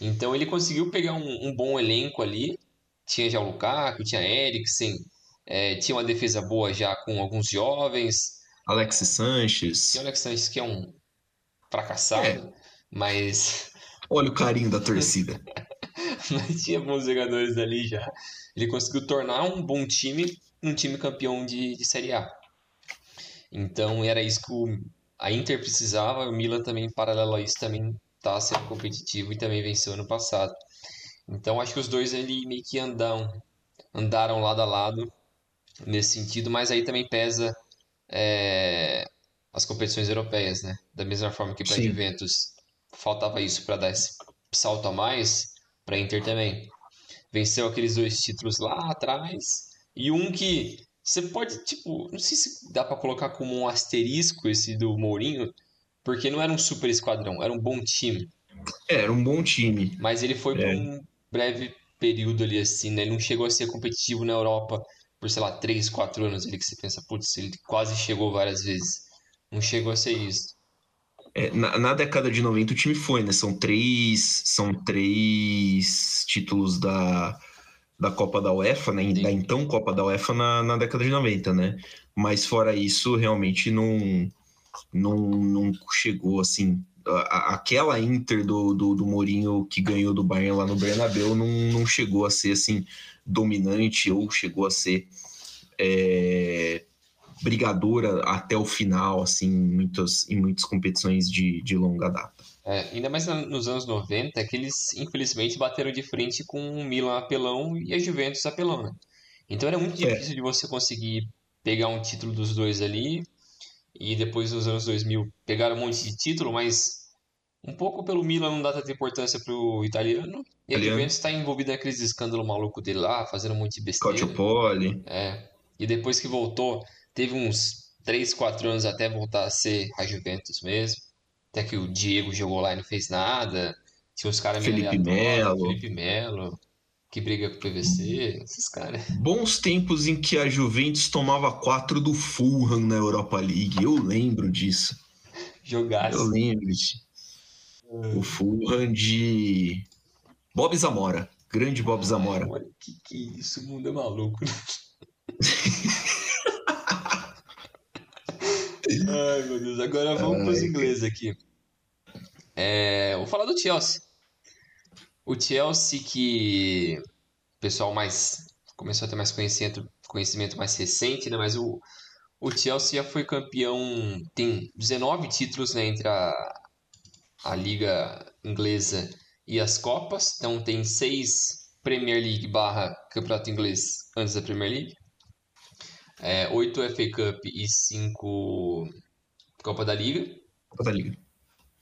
Então ele conseguiu pegar um, um bom elenco ali. Tinha já o Lukaku, tinha Eriksen, é, tinha uma defesa boa já com alguns jovens.
Alexis Sanches.
Tinha o Alexis Sanches, que é um fracassado, é. mas.
Olha o carinho da torcida.
mas tinha bons jogadores ali já. Ele conseguiu tornar um bom time um time campeão de, de Série A. Então era isso que o, a Inter precisava, o Milan também, paralelo a isso, também está sendo competitivo e também venceu ano passado. Então acho que os dois ali meio que andam, andaram lado a lado nesse sentido, mas aí também pesa é, as competições europeias, né? Da mesma forma que para a Juventus faltava isso para dar esse salto a mais, para Inter também. Venceu aqueles dois títulos lá atrás e um que você pode, tipo, não sei se dá para colocar como um asterisco esse do Mourinho, porque não era um super esquadrão, era um bom time.
É, era um bom time.
Mas ele foi é. por um breve período ali, assim, né? Ele não chegou a ser competitivo na Europa por, sei lá, 3, 4 anos ali que você pensa, putz, ele quase chegou várias vezes. Não chegou a ser isso.
É, na, na, década de 90 o time foi, né? São três, são três títulos da, da Copa da UEFA, né? Sim. Da então Copa da UEFA na, na década de 90, né? Mas fora isso, realmente não, não, não chegou assim. A, aquela Inter do, do, do Mourinho que ganhou do Bayern lá no Bernabéu não, não chegou a ser assim dominante ou chegou a ser é, brigadora até o final, assim, em muitas, em muitas competições de, de longa data.
É, ainda mais nos anos 90, que eles infelizmente bateram de frente com o Milan apelão e a Juventus apelão. Né? Então era muito é. difícil é. de você conseguir pegar um título dos dois ali. E depois nos anos 2000 pegaram um monte de título, mas um pouco pelo Milan não dá tanta importância pro italiano. E a Juventus está envolvida naqueles escândalo maluco dele lá, fazendo um monte de besteira.
Calciopoli.
É. E depois que voltou, teve uns 3, 4 anos até voltar a ser a Juventus mesmo. Até que o Diego jogou lá e não fez nada. Tinha os caras
Felipe Melo.
Felipe Melo, que briga com o PVC, esses caras.
Bons tempos em que a Juventus tomava quatro do Fulham na Europa League. Eu lembro disso.
Jogasse.
Eu lembro disso. O Fulham de Bob Zamora. Grande Bob Zamora.
Olha que que é isso, o mundo é maluco. Né? Ai, meu Deus. Agora vamos para os ingleses aqui. É, vou falar do Chelsea. O Chelsea que o pessoal mais começou a ter mais conhecimento, conhecimento mais recente, né? Mas o, o Chelsea já foi campeão, tem 19 títulos né, entre a, a Liga Inglesa e as Copas. Então tem seis Premier League barra Campeonato Inglês antes da Premier League é, 8 FA Cup e 5 Copa da Liga.
Copa da Liga.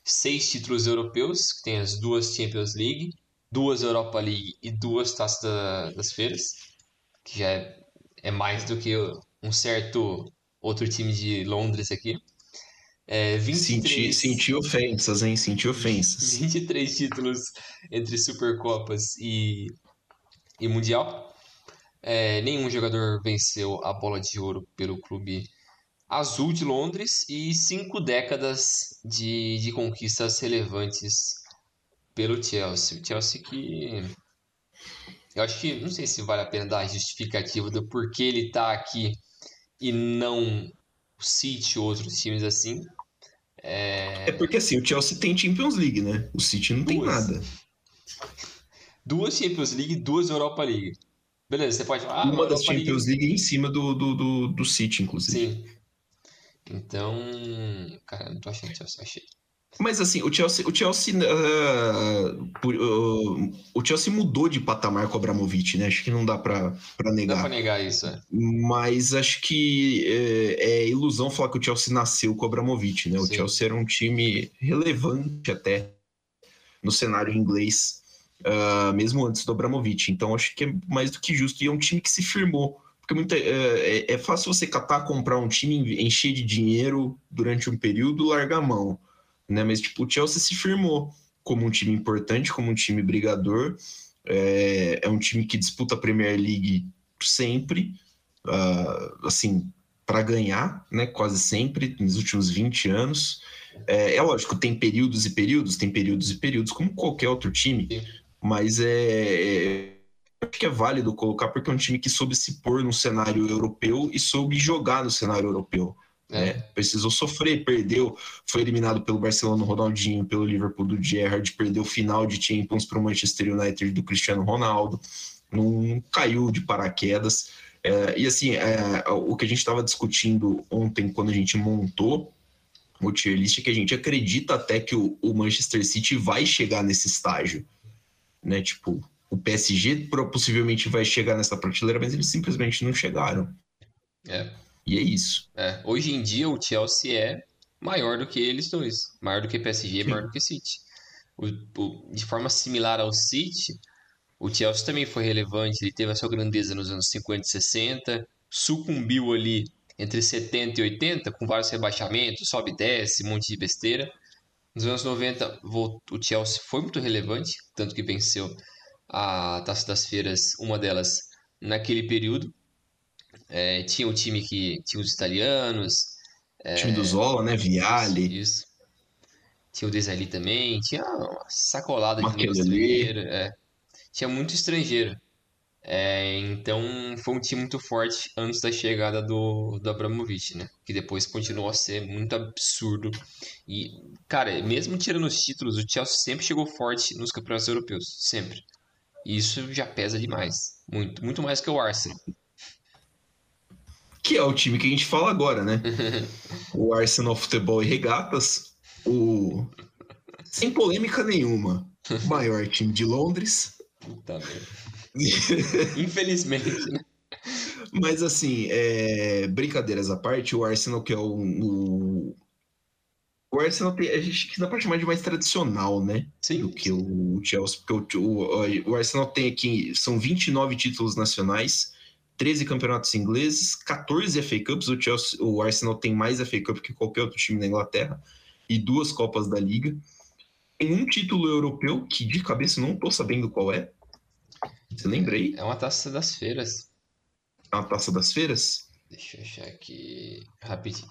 Seis títulos europeus, que tem as duas Champions League, duas Europa League e duas Taças da, das Feiras, que já é, é, mais do que um certo outro time de Londres aqui. É, 23...
Senti, senti ofensas, hein? Senti ofensas.
23 títulos entre Supercopas e, e Mundial. É, nenhum jogador venceu a bola de ouro pelo clube azul de Londres e cinco décadas de, de conquistas relevantes pelo Chelsea. O Chelsea que. Eu acho que. Não sei se vale a pena dar a justificativa do porquê ele está aqui e não o City ou outros times assim.
É... é porque assim, o Chelsea tem Champions League, né? O City não duas. tem nada.
Duas Champions League duas Europa League. Beleza, você pode falar.
Ah, Uma das Champions League... League em cima do, do, do, do City, inclusive.
Sim. Então, cara, não tô achando Chelsea achei.
Mas assim, o Chelsea, o Chelsea, uh, uh, o Chelsea mudou de patamar com o Abramovich, né? Acho que não dá para negar.
Dá para negar isso. É.
Mas acho que é, é, ilusão falar que o Chelsea nasceu com o Abramovich, né? O Sim. Chelsea era um time relevante até no cenário inglês uh, mesmo antes do Abramovich. Então acho que é mais do que justo. E é um time que se firmou. Porque muita, é, é, é fácil você catar, comprar um time, encher de dinheiro durante um período largar a mão. Né? Mas tipo, o Chelsea se firmou como um time importante, como um time brigador. É, é um time que disputa a Premier League sempre, uh, assim, para ganhar, né? Quase sempre, nos últimos 20 anos. É, é, lógico, tem períodos e períodos, tem períodos e períodos, como qualquer outro time, mas é, é acho que é válido colocar porque é um time que soube se pôr no cenário europeu e soube jogar no cenário europeu. É. Né? Precisou sofrer, perdeu, foi eliminado pelo Barcelona Ronaldinho, pelo Liverpool do Gerrard, perdeu o final de Champions para o Manchester United do Cristiano Ronaldo, não caiu de paraquedas. É, e assim, é, o que a gente estava discutindo ontem quando a gente montou o tier list é que a gente acredita até que o, o Manchester City vai chegar nesse estágio, né? Tipo, o PSG possivelmente vai chegar nessa prateleira, mas eles simplesmente não chegaram.
É.
E é isso.
É. Hoje em dia o Chelsea é maior do que eles dois. Maior do que PSG, Sim. maior do que City. O, o, de forma similar ao City, o Chelsea também foi relevante. Ele teve a sua grandeza nos anos 50 e 60, sucumbiu ali entre 70 e 80, com vários rebaixamentos, sobe e desce, um monte de besteira. Nos anos 90, o Chelsea foi muito relevante, tanto que venceu a Taça das Feiras, uma delas naquele período. É, tinha o time que tinha os italianos.
É, time do Zola, né? Viale.
Isso. Tinha o Desali também. Tinha uma sacolada de estrangeiro. É. Tinha muito estrangeiro. É, então foi um time muito forte antes da chegada do, do Abramovich, né? Que depois continuou a ser muito absurdo. E, cara, mesmo tirando os títulos, o Chelsea sempre chegou forte nos campeonatos europeus. Sempre. E isso já pesa demais. Muito. Muito mais que o Arsenal.
Que é o time que a gente fala agora, né? o Arsenal Futebol e Regatas. O... Sem polêmica nenhuma. O maior time de Londres.
Puta merda. Infelizmente, né?
Mas assim, é... brincadeiras à parte, o Arsenal, que é o. o... o Arsenal tem. A gente que dá pra chamar de mais tradicional, né?
Sim.
Do que o Chelsea. Porque o, o, o Arsenal tem aqui. São 29 títulos nacionais, 13 campeonatos ingleses, 14 FA Cups. O, Chelsea, o Arsenal tem mais FA Cup que qualquer outro time na Inglaterra. E duas Copas da Liga. Tem um título europeu, que de cabeça não tô sabendo qual é. Você lembra aí?
É uma taça das feiras.
É uma taça das feiras?
Deixa eu achar aqui rapidinho.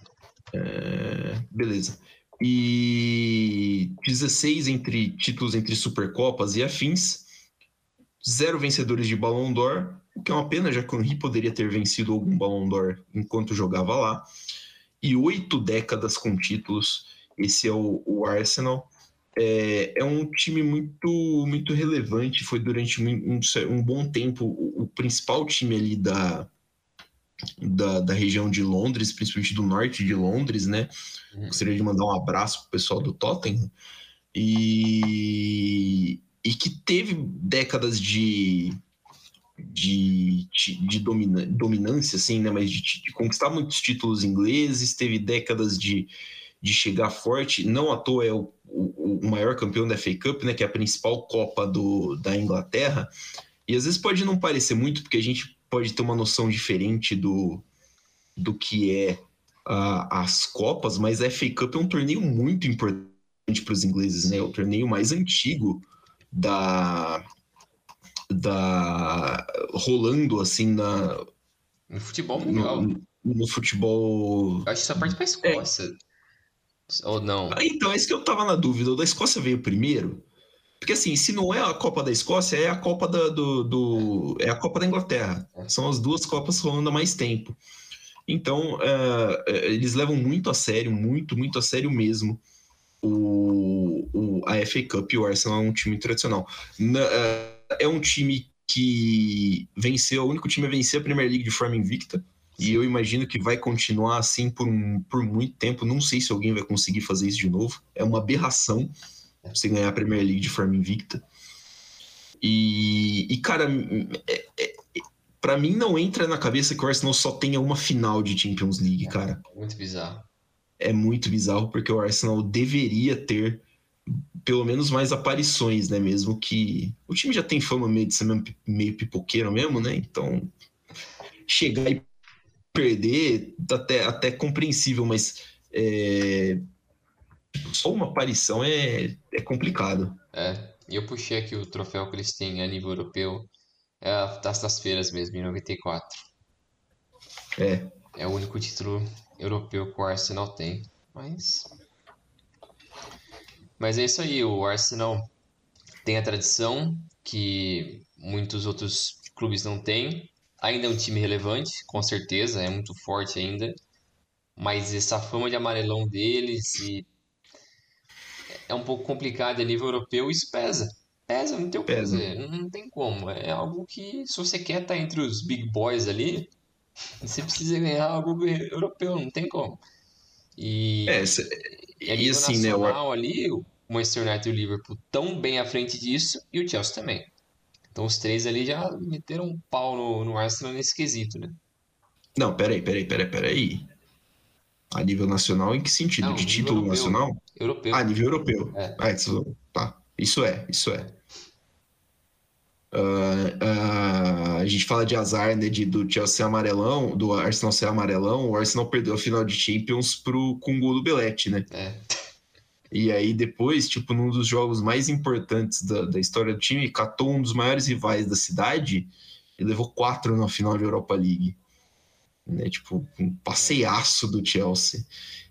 É... Beleza. E 16 entre títulos entre Supercopas e afins. Zero vencedores de Ballon d'Or, o que é uma pena, já que o Henry poderia ter vencido algum Ballon d'Or enquanto jogava lá. E oito décadas com títulos. Esse é o, o Arsenal é, é um time muito, muito relevante. Foi durante um, um, bom tempo o, o, principal time ali da, da, da, região de Londres, principalmente do norte de Londres, né? Uhum. Gostaria de mandar um abraço pro pessoal do Tottenham. E, e que teve décadas de, de, de domina, dominância, assim, né? Mas de, de conquistar muitos títulos ingleses, teve décadas de de chegar forte. Não à toa é o, o, o, maior campeão da FA Cup, né, que é a principal Copa do, da Inglaterra. E às vezes pode não parecer muito, porque a gente pode ter uma noção diferente do, do que é uh, as Copas, mas a FA Cup é um torneio muito importante para os ingleses, né? É o torneio mais antigo da, da rolando assim na
no futebol mundial.
No, no futebol.
Eu acho que só parte para a Escócia. É. Ou não?
Ah, então, é isso que eu tava na dúvida. O da Escócia veio primeiro? Porque assim, se não é a Copa da Escócia, é a Copa da, do, do é a Copa da Inglaterra. É. São as duas Copas rolando há mais tempo. Então, é, é, eles levam muito a sério, muito, muito a sério mesmo o, o, a FA Cup e o Arsenal é um time tradicional. Na, é, é um time que venceu, o único time a vencer a Premier League de forma invicta. E eu imagino que vai continuar assim por, por muito tempo. Não sei se alguém vai conseguir fazer isso de novo. É uma aberração você ganhar a Premier League de forma invicta. E, e cara, é, é, para mim não entra na cabeça que o Arsenal só tenha uma final de Champions League, cara.
Muito bizarro.
É muito bizarro, porque o Arsenal deveria ter pelo menos mais aparições, né? Mesmo que o time já tem fama meio de ser meio pipoqueiro mesmo, né? Então, chegar e perder até, até compreensível, mas é, só uma aparição é, é complicado.
É, e eu puxei aqui o troféu que eles têm a nível europeu, é a Taça das Feiras mesmo, em 94.
É.
É o único título europeu que o Arsenal tem, mas mas é isso aí, o Arsenal tem a tradição que muitos outros clubes não têm. Ainda é um time relevante, com certeza, é muito forte ainda. Mas essa fama de amarelão deles e é um pouco complicado a nível europeu, isso pesa. Pesa, não tem o que fazer, não tem como. É algo que, se você quer estar entre os big boys ali, você precisa ganhar algo europeu, não tem como. E,
é, cê, e, e assim,
né? O... ali, o Manchester United e o Liverpool tão bem à frente disso e o Chelsea também. Então os três ali já meteram um pau no, no Arsenal nesse quesito, né?
Não, peraí, peraí, peraí, peraí. A nível nacional, em que sentido?
Não,
de título
europeu.
nacional?
Europeu.
Ah, nível europeu.
É.
Ah, isso, tá. Isso é, isso é. Uh, uh, a gente fala de azar, né? De, do Chelsea amarelão, do Arsenal ser amarelão. O Arsenal perdeu a final de Champions pro, com o gol do Belete, né?
É.
E aí depois, tipo, num dos jogos mais importantes da, da história do time, catou um dos maiores rivais da cidade e levou quatro na final de Europa League. Né? Tipo, um passeiaço do Chelsea.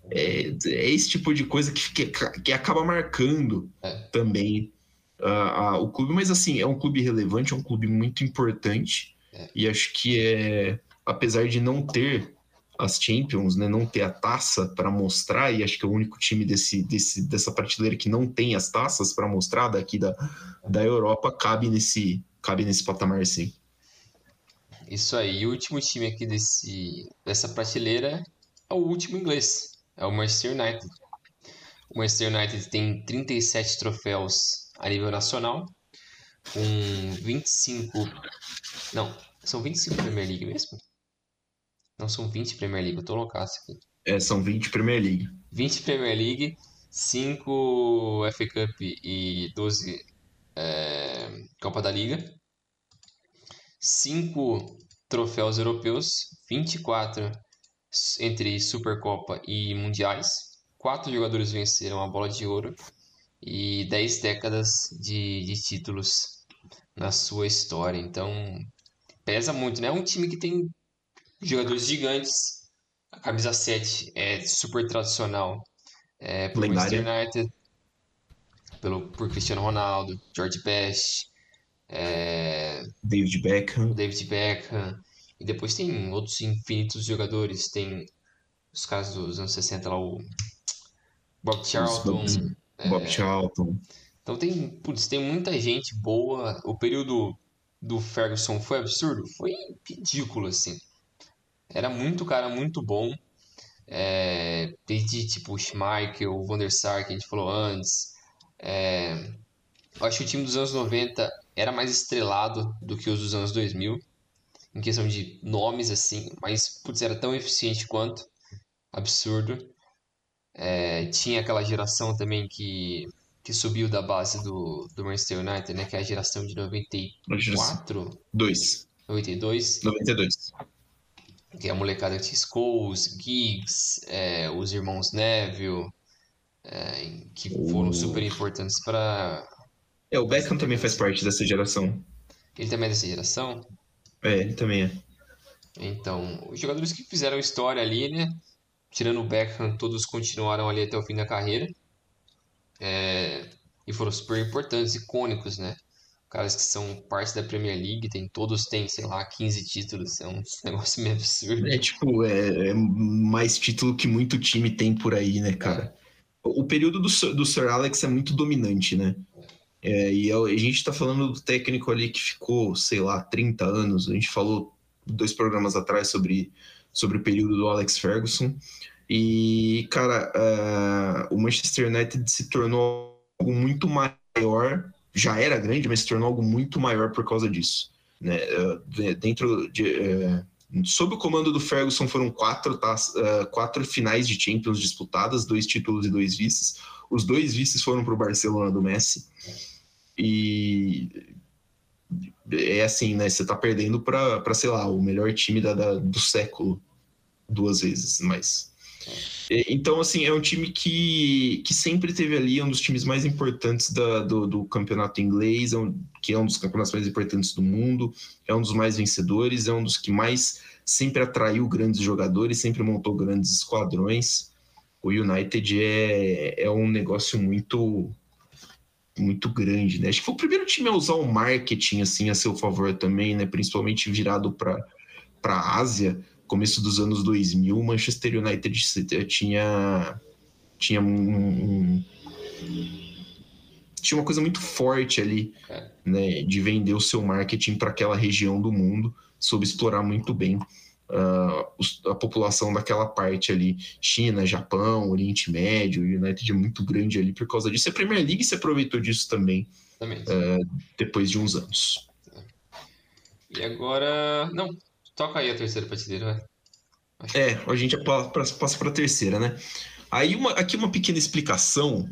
É, é esse tipo de coisa que, que, que acaba marcando
É.
também uh, o clube, mas assim, é um clube relevante, é um clube muito importante.
É.
E acho que é, apesar de não ter as Champions, né, não ter a taça para mostrar, e acho que é o único time desse, desse, dessa prateleira que não tem as taças para mostrar daqui da, da Europa, cabe nesse, cabe nesse patamar sim.
Isso aí. E o último time aqui desse, dessa prateleira é o último inglês. É o Manchester United. O Manchester United tem 37 troféus a nível nacional, com 25. Não, são 25 Premier League mesmo? Não, são 20 Premier League, eu tô loucaço aqui.
É, são 20 Premier League.
20 Premier League, 5 FA Cup e 12 é, Copa da Liga. 5 troféus europeus, 24 entre Supercopa e Mundiais. Quatro jogadores venceram a bola de ouro e 10 décadas de, de títulos na sua história. Então, pesa muito, né? É um time que tem jogadores gigantes. A camisa 7 é super tradicional. É, por Manchester United, pelo, por Cristiano Ronaldo, George Best, é,
David Beckham.
David Beckham. E depois tem outros infinitos jogadores. Tem os caras dos anos 60 lá, o Bob Charlton.
É, Bob Charlton.
Então tem, putz, tem muita gente boa. O período do Ferguson foi absurdo? Foi ridículo, assim. Era muito cara, muito bom. É, desde tipo o Schmeichel, o Van der Sar, que a gente falou antes. É, eu acho que o time dos anos 90 era mais estrelado do que os dos anos 2000, em questão de nomes, assim, mas putz, era tão eficiente quanto. Absurdo. É, tinha aquela geração também que, que subiu da base do, do Manchester United, né? Que é a geração de 94?
2.
92?
92.
Que é a molecada que tinha Scholes, Giggs, é, os irmãos Neville, é, que foram
O-
super importantes para
É, o Beckham também faz parte dessa geração.
Ele também é dessa geração?
É, ele também é.
Então, os jogadores que fizeram história ali, né? Tirando o Beckham, todos continuaram ali até o fim da carreira. É, e foram super importantes, icônicos, né? Caras que são parte da Premier League, tem, todos têm, sei lá, 15 títulos. É um negócio meio absurdo.
É tipo, é, é mais título que muito time tem por aí, né, cara? O período do, Sir- do Sir Alex é muito dominante, né? É, e a a gente tá falando do técnico ali que ficou, sei lá, 30 anos. A gente falou dois programas atrás sobre, sobre o período do Alex Ferguson. E, cara, ah, o Manchester United se tornou algo muito maior. Já era grande, mas se tornou algo muito maior por causa disso. Né? De- dentro de, eh, Sob o comando do Ferguson foram quatro, uh, quatro finais de Champions disputadas, dois títulos e dois vices. Os dois vices foram para o Barcelona do Messi. E é assim, né? Você tá perdendo para, sei lá, o melhor time da, da, do século duas vezes, mas. Então, assim, é um time que, que sempre teve ali, é um dos times mais importantes da, do, do, campeonato inglês, é um, que é um dos campeonatos mais importantes do mundo, é um dos mais vencedores, é um dos que mais sempre atraiu grandes jogadores, sempre montou grandes esquadrões. O United é, é um negócio muito muito grande, né? Acho que foi o primeiro time a usar o marketing assim a seu favor também, né? Principalmente virado para a Ásia, começo dos anos 2000, o Manchester United tinha tinha um, um tinha uma coisa muito forte ali, é. né, de vender o seu marketing para aquela região do mundo, soube explorar muito bem uh, a população daquela parte ali, China, Japão, Oriente Médio, o United é muito grande ali por causa disso. A Premier League se aproveitou disso também, uh, depois de uns anos.
E agora, não, toca aí a terceira prateleira, vai.
É, a gente passa para a terceira, né? Aí uma, aqui uma pequena explicação.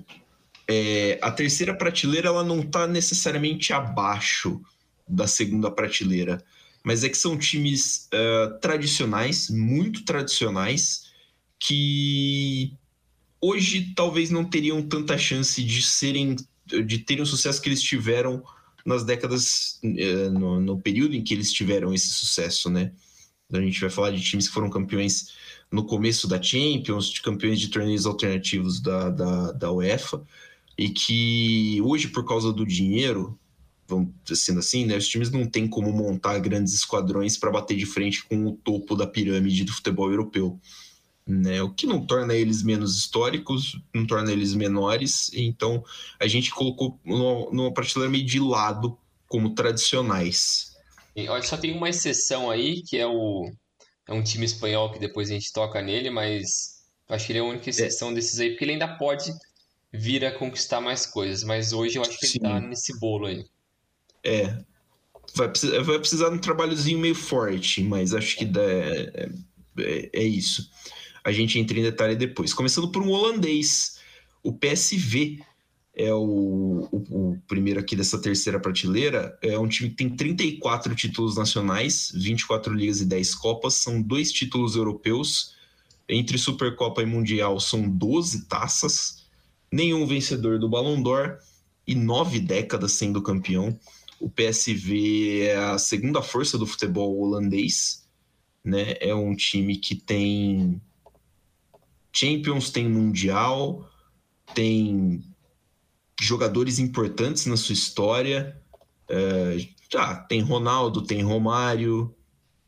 É, a terceira prateleira ela não está necessariamente abaixo da segunda prateleira mas é que são times uh, tradicionais, muito tradicionais, que hoje talvez não teriam tanta chance de serem, de terem o sucesso que eles tiveram nas décadas, uh, no, no, período em que eles tiveram esse sucesso, né? A gente vai falar de times que foram campeões no começo da Champions, de campeões de torneios alternativos da, da, da UEFA, e que hoje, por causa do dinheiro, vamos sendo assim, né? Os times não têm como montar grandes esquadrões para bater de frente com o topo da pirâmide do futebol europeu. Né, o que não torna eles menos históricos, não torna eles menores, então a gente colocou numa, numa prateleira meio de lado como tradicionais.
E, olha, só tem uma exceção aí, que é o é um time espanhol que depois a gente toca nele, mas acho que ele é a única exceção é. desses aí, porque ele ainda pode vir a conquistar mais coisas, mas hoje eu acho que Sim. ele tá nesse bolo aí.
É. Vai precisar, vai precisar de um trabalhozinho meio forte, mas acho que dá, é, é, é isso. A gente entra em detalhe depois. Começando por um holandês. O PSV é o, o, o, primeiro aqui dessa terceira prateleira. É um time que tem 34 títulos nacionais, 24 ligas e 10 copas. São dois títulos europeus. Entre Supercopa e Mundial são 12 taças. Nenhum vencedor do Ballon d'Or e nove décadas sendo campeão. O PSV é a segunda força do futebol holandês, né? É um time que tem Champions, tem Mundial, tem jogadores importantes na sua história. É, já tem Ronaldo, tem Romário,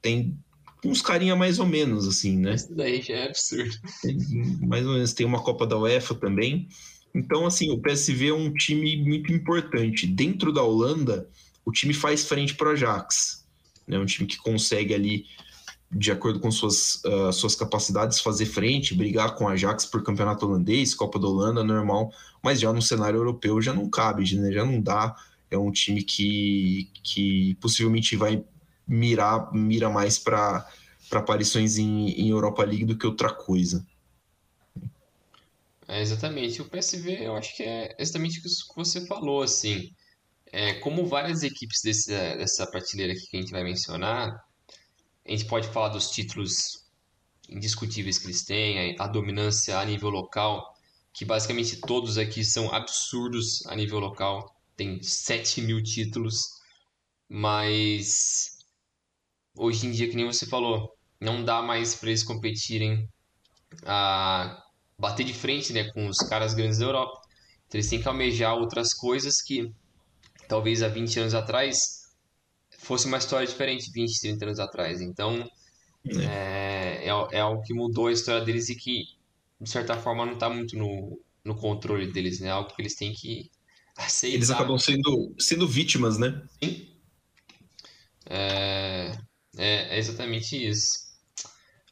tem uns carinha mais ou menos assim, né?
Isso daí já é absurdo.
Tem, mais ou menos tem uma Copa da UEFA também. Então, assim, o PSV é um time muito importante. Dentro da Holanda, o time faz frente para o Ajax. É né? um time que consegue ali, de acordo com suas, uh, suas capacidades, fazer frente, brigar com o Ajax por campeonato holandês, Copa da Holanda, normal. Mas já no cenário europeu já não cabe, né? já não dá. É um time que, que possivelmente vai mirar mira mais para aparições em, em Europa League do que outra coisa.
É, exatamente. O PSV, eu acho que é exatamente isso que você falou, assim. É, como várias equipes desse, dessa prateleira aqui que a gente vai mencionar, a gente pode falar dos títulos indiscutíveis que eles têm, a dominância a nível local, que basicamente todos aqui são absurdos a nível local. Tem 7 mil títulos, mas hoje em dia, que nem você falou, não dá mais para eles competirem a bater de frente né, com os caras grandes da Europa. Então eles têm que almejar outras coisas que talvez há 20 anos atrás fosse uma história diferente, 20, 30 anos atrás. Então é. É, é, é algo que mudou a história deles e que, de certa forma, não está muito no, no controle deles, né? Algo que eles têm que aceitar.
Eles acabam sendo, sendo vítimas, né?
Sim. É, é, é exatamente isso.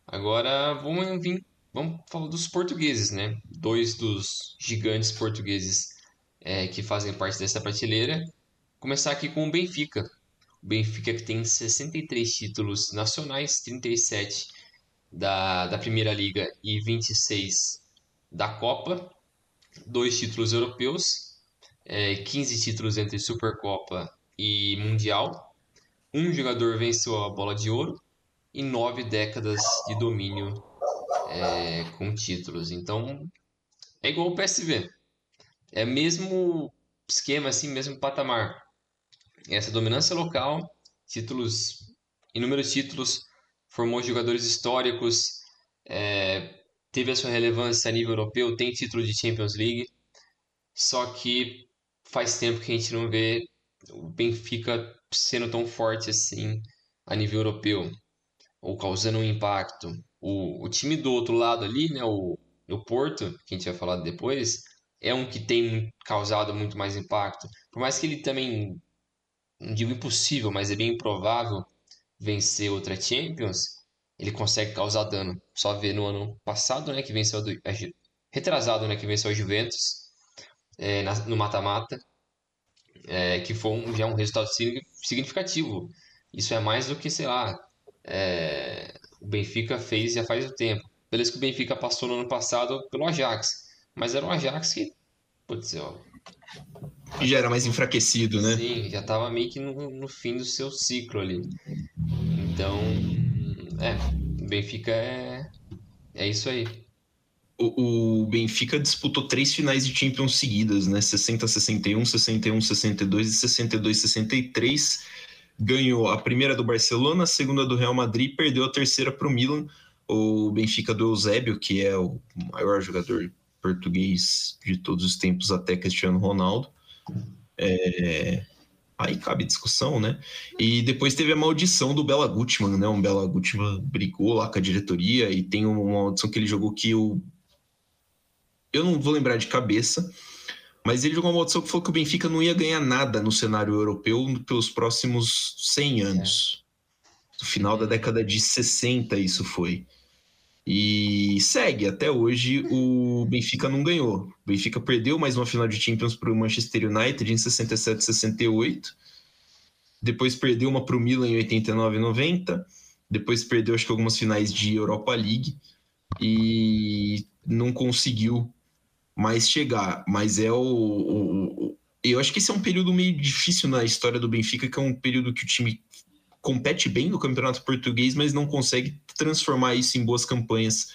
Agora vamos vir Vamos falar dos portugueses, né? Dois dos gigantes portugueses é, que fazem parte dessa prateleira. Começar aqui com o Benfica. Benfica que tem 63 títulos nacionais, 37 da, da Primeira Liga e 26 da Copa, dois títulos europeus, é, 15 títulos entre Supercopa e Mundial, um jogador venceu a bola de ouro e nove décadas de domínio é, com títulos. Então é igual o PSV. É mesmo esquema, assim, mesmo patamar. Essa dominância local, títulos, inúmeros títulos, formou jogadores históricos, é, teve a sua relevância a nível europeu, tem título de Champions League. Só que faz tempo que a gente não vê o Benfica sendo tão forte assim a nível europeu, ou causando um impacto. O, o time do outro lado ali, né, o, o Porto, que a gente vai falar depois, é um que tem causado muito mais impacto. Por mais que ele também, não digo impossível, mas é bem improvável vencer outra Champions, ele consegue causar dano. Só ver no ano passado, né, que venceu a, retrasado, né, que venceu a Juventus é, na, no mata-mata, é, que foi um, já um resultado significativo. Isso é mais do que, sei lá, é, o Benfica fez já faz o tempo. Beleza que o Benfica passou no ano passado pelo Ajax, mas era um Ajax que, putz, ó,
já era mais enfraquecido, né?
Sim, já estava meio que no, no, fim do seu ciclo ali. Então, é, o Benfica é, é isso aí.
O, o Benfica disputou três finais de Champions seguidas, né? 60-61, 61-62 e 62-63 ganhou a primeira do Barcelona, a segunda do Real Madrid e perdeu a terceira para o Milan. O Benfica do Eusébio, que é o maior jogador português de todos os tempos até Cristiano Ronaldo. É... Aí cabe discussão, né? E depois teve a maldição do Bela Gutmann, né? O Bela Gutmann brigou lá com a diretoria e tem uma maldição que ele jogou que eu... Eu não vou lembrar de cabeça, mas ele jogou uma maldição que falou que o Benfica não ia ganhar nada no cenário europeu pelos próximos 100 anos. No final da década de 60 isso foi. E segue, até hoje o Benfica não ganhou. O Benfica perdeu mais uma final de Champions para o Manchester United em 67 68. Depois perdeu uma para o Milan em 89 e 90. Depois perdeu acho que algumas finais de Europa League e não conseguiu mais chegar. Mas é o, o, o, Eu acho que esse é um período meio difícil na história do Benfica, que é um período que o time compete bem no campeonato português, mas não consegue transformar isso em boas campanhas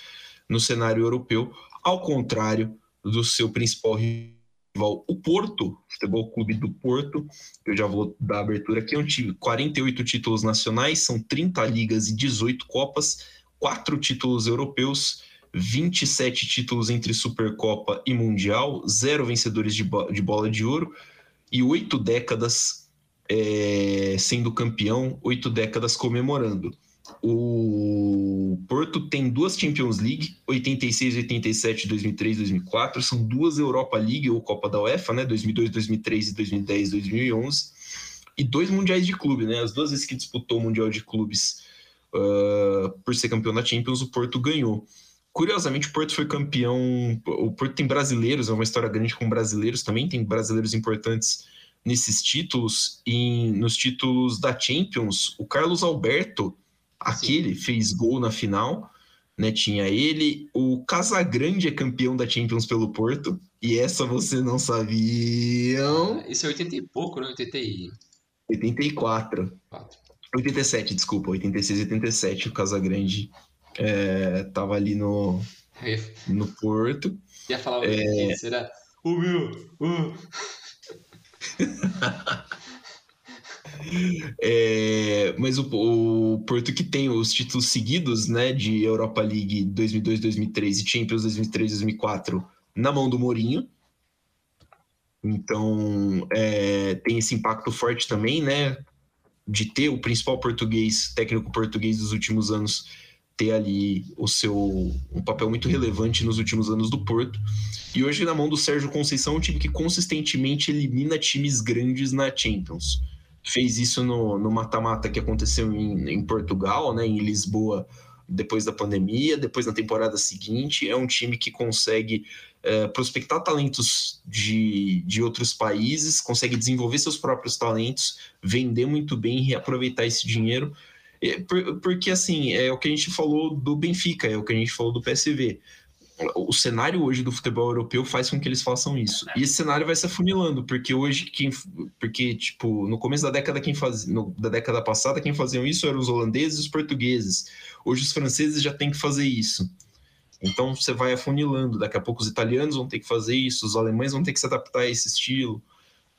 no cenário europeu, ao contrário do seu principal rival, o Porto, Futebol Clube do Porto, eu já vou dar abertura aqui, é um time 48 títulos nacionais, são 30 ligas e 18 copas, 4 títulos europeus, 27 títulos entre Supercopa e Mundial, zero vencedores de, bo de bola de ouro e oito décadas é, sendo campeão, oito décadas comemorando. O Porto tem duas Champions League, 86, 87, 2003, 2004, são duas Europa League ou Copa da UEFA, né, 2002, 2003 e 2010, 2011, e dois mundiais de clube, né, as duas vezes que disputou o mundial de clubes uh, por ser campeão da Champions, o Porto ganhou. Curiosamente, o Porto foi campeão. O Porto tem brasileiros, é uma história grande com brasileiros também, tem brasileiros importantes nesses títulos. E nos títulos da Champions, o Carlos Alberto, aquele, Sim. fez gol na final. Né, tinha ele, o Casagrande é campeão da Champions pelo Porto, e essa você não sabia.
Ah, isso é 80 e pouco, né? 80 e...
84. 4. 87, desculpa, 86 e 87, o Casagrande é, tava ali no, no Porto.
Ia falar é... será? O meu! Uh.
é, mas o, o, Porto que tem os títulos seguidos, né, de Europa League 2002, 2003 e Champions 2003, 2004 na mão do Mourinho. Então é, tem esse impacto forte também, né, de ter o principal português, técnico português dos últimos anos ter ali o seu um papel muito relevante nos últimos anos do Porto. E hoje na mão do Sérgio Conceição, um time que consistentemente elimina times grandes na Champions. Fez isso no mata-mata que aconteceu em, em, Portugal, né, em Lisboa, depois da pandemia, depois na temporada seguinte. É um time que consegue é, prospectar talentos de, de outros países, consegue desenvolver seus próprios talentos, vender muito bem e reaproveitar esse dinheiro. É, porque, assim, é o que a gente falou do Benfica, é o que a gente falou do PSV o cenário hoje do futebol europeu faz com que eles façam isso. E esse cenário vai se afunilando, porque hoje quem porque tipo, no começo da década quem fazia, no, da década passada quem faziam isso eram os holandeses e os portugueses. Hoje os franceses já têm que fazer isso. Então você vai afunilando, daqui a pouco os italianos vão ter que fazer isso, os alemães vão ter que se adaptar a esse estilo.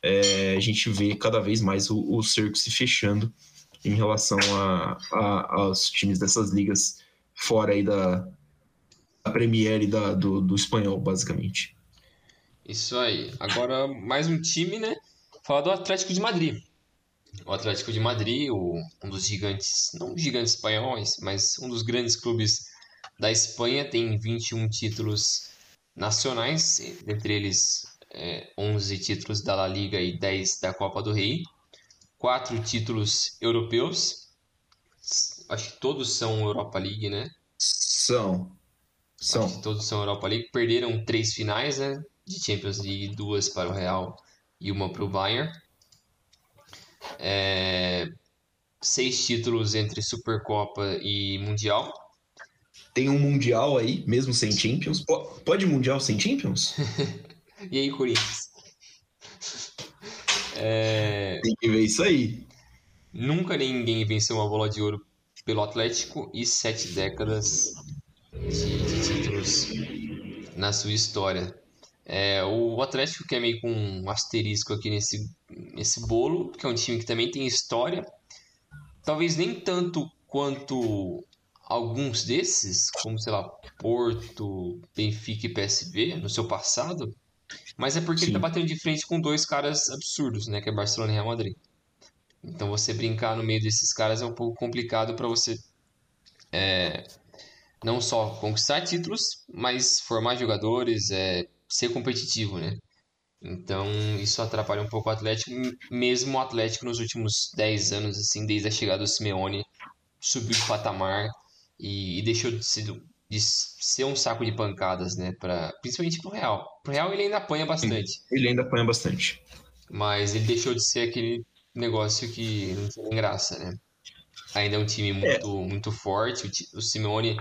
É, a gente vê cada vez mais o, o cerco se fechando em relação a, a, aos times dessas ligas fora aí da, a Premier da, do, do espanhol, basicamente.
Isso aí. Agora, mais um time, né? Falar do Atlético de Madrid. O Atlético de Madrid, o, um dos gigantes, não gigantes espanhóis, mas um dos grandes clubes da Espanha, tem 21 títulos nacionais, entre eles é, 11 títulos da La Liga e 10 da Copa do Rei, quatro títulos europeus, acho que todos são Europa League, né?
São.
São. todos são Europa League. Perderam três finais, né? De Champions League, duas para o Real e uma para o Bayern. É... Seis títulos entre Supercopa e Mundial.
Tem um Mundial aí, mesmo sem Champions. Pode Mundial sem Champions?
e aí, Corinthians?
É... Tem que ver isso aí.
Nunca ninguém venceu uma bola de ouro pelo Atlético e sete décadas de, de títulos na sua história. É, o Atlético que é meio com um asterisco aqui nesse, nesse bolo, que é um time que também tem história. Talvez nem tanto quanto alguns desses, como sei lá, Porto, Benfica e PSV no seu passado, mas é porque Sim. ele tá batendo de frente com dois caras absurdos, né, que é Barcelona e Real Madrid. Então você brincar no meio desses caras é um pouco complicado para você é, não só conquistar títulos, mas formar jogadores, é, ser competitivo, né? Então isso atrapalha um pouco o Atlético, mesmo o Atlético nos últimos 10 anos, assim, desde a chegada do Simeone, subiu de patamar e, e deixou de ser, de ser, um saco de pancadas, né? Pra, principalmente pro Real. Pro Real ele ainda apanha bastante.
Ele ainda apanha bastante.
Mas ele deixou de ser aquele negócio que não tem graça, né? Ainda é um time muito, é. muito forte. O, o Simeone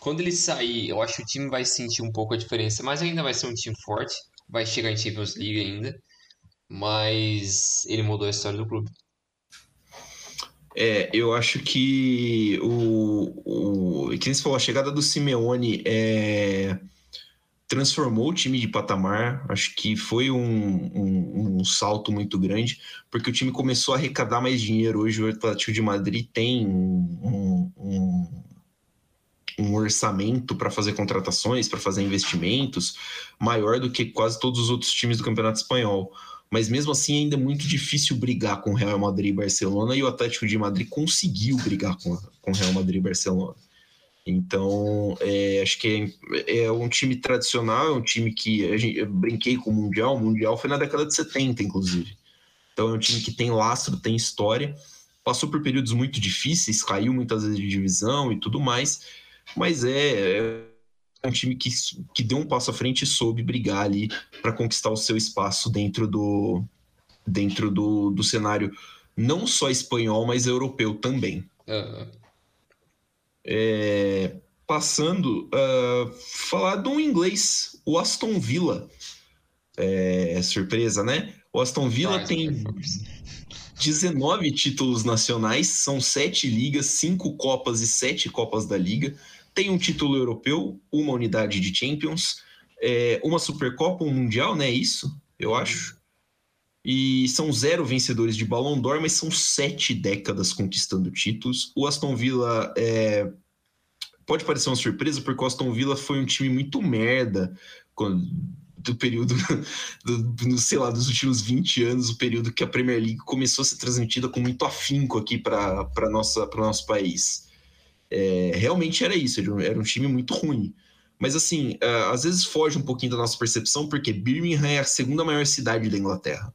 quando ele sair, eu acho que o time vai sentir um pouco a diferença, mas ainda vai ser um time forte. Vai chegar em Champions League ainda. Mas ele mudou a história do clube.
É, eu acho que o, o que você falou, a chegada do Simeone é, transformou o time de patamar. Acho que foi um, um, um, salto muito grande, porque o time começou a arrecadar mais dinheiro. Hoje o Atlético de Madrid tem um, um um orçamento para fazer contratações, para fazer investimentos, maior do que quase todos os outros times do Campeonato Espanhol. Mas mesmo assim ainda é muito difícil brigar com Real Madrid e Barcelona, e o Atlético de Madrid conseguiu brigar com, com Real Madrid e Barcelona. Então, é, acho que é, é, um time tradicional, é um time que a gente, eu brinquei com o Mundial, o Mundial foi na década de 70, inclusive. Então, é um time que tem lastro, tem história, passou por períodos muito difíceis, caiu muitas vezes de divisão e tudo mais, mas é, é um time que, que deu um passo à frente e soube brigar ali para conquistar o seu espaço dentro do, dentro do, do cenário não só espanhol, mas europeu também. Uhum. É, passando uh, falar de um inglês, o Aston Villa. É, surpresa, né? O Aston Villa tem 19 títulos nacionais, são sete ligas, cinco Copas e sete Copas da Liga tem um título europeu, uma unidade de Champions, é, uma Supercopa, um Mundial, né? Isso, eu acho. E são zero vencedores de Ballon d'Or, mas são sete décadas conquistando títulos. O Aston Villa é, pode parecer uma surpresa, porque o Aston Villa foi um time muito merda do período, do, sei lá, dos últimos 20 anos, o período que a Premier League começou a ser transmitida com muito afinco aqui para o nosso país. É, realmente era isso, era um time muito ruim. Mas assim, é, às vezes foge um pouquinho da nossa percepção, porque Birmingham é a segunda maior cidade da Inglaterra.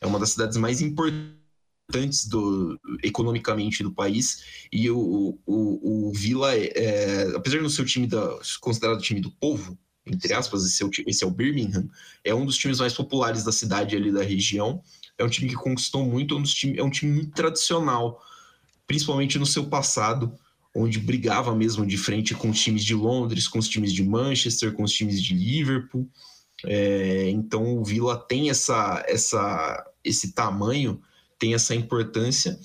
É uma das cidades mais importantes do, economicamente do país. E o, o, o Vila, é, é, apesar de não ser o time da, considerado o time do povo, entre aspas, esse é, o, esse é o Birmingham, é um dos times mais populares da cidade ali da região. É um time que conquistou muito, é um, time, é um time muito tradicional, principalmente no seu passado, onde brigava mesmo de frente com os times de Londres, com os times de Manchester, com os times de Liverpool. É, então o Vila tem essa, essa, esse tamanho, tem essa importância.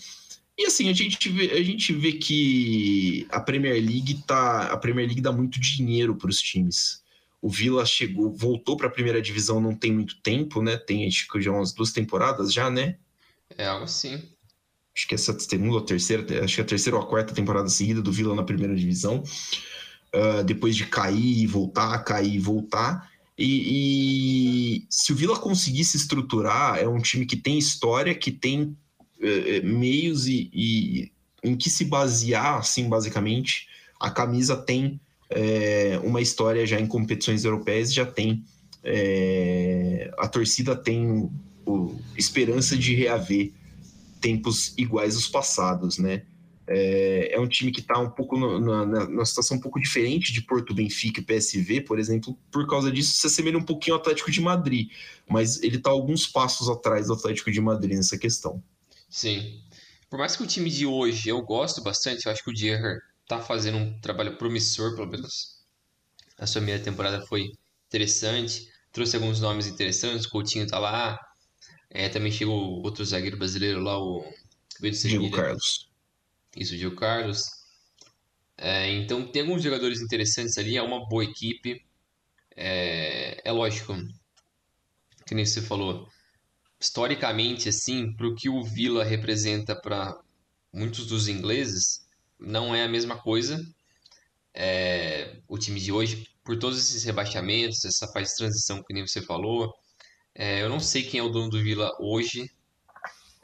E assim, a gente vê, a gente vê que a Premier League tá. A Premier League dá muito dinheiro para os times. O Vila chegou, voltou para a primeira divisão não tem muito tempo, né? Tem acho que já umas duas temporadas já, né?
É algo assim.
Acho que essa segunda ou terceira, acho que a terceira ou a quarta temporada seguida do Vila na primeira divisão. Uh, depois de cair e voltar, cair e voltar. E, e, se o Vila conseguir se estruturar, é um time que tem história, que tem uh, meios e, e, em que se basear, assim, basicamente. A camisa tem é, uma história já em competições europeias, já tem. É, a torcida tem o, esperança de reaver tempos iguais aos passados, né? É, é um time que está um pouco na, situação um pouco diferente de Porto Benfica e PSV, por exemplo. Por causa disso, se assemelha um pouquinho ao Atlético de Madrid, mas ele está alguns passos atrás do Atlético de Madrid nessa questão.
Sim. Por mais que o time de hoje eu gosto bastante, eu acho que o Dierrer tá fazendo um trabalho promissor, pelo menos. A sua primeira temporada foi interessante, trouxe alguns nomes interessantes, o Coutinho tá lá, é, também chegou outro zagueiro brasileiro lá, o
Diego Carlos.
Isso, o Diego Carlos. É, então tem alguns jogadores interessantes ali, é uma boa equipe. É, é lógico, que nem você falou, historicamente, assim, para o que o Vila representa para muitos dos ingleses, não é a mesma coisa. É, o time de hoje, por todos esses rebaixamentos, essa fase de transição que nem você falou, é, eu não sei quem é o dono do Vila hoje.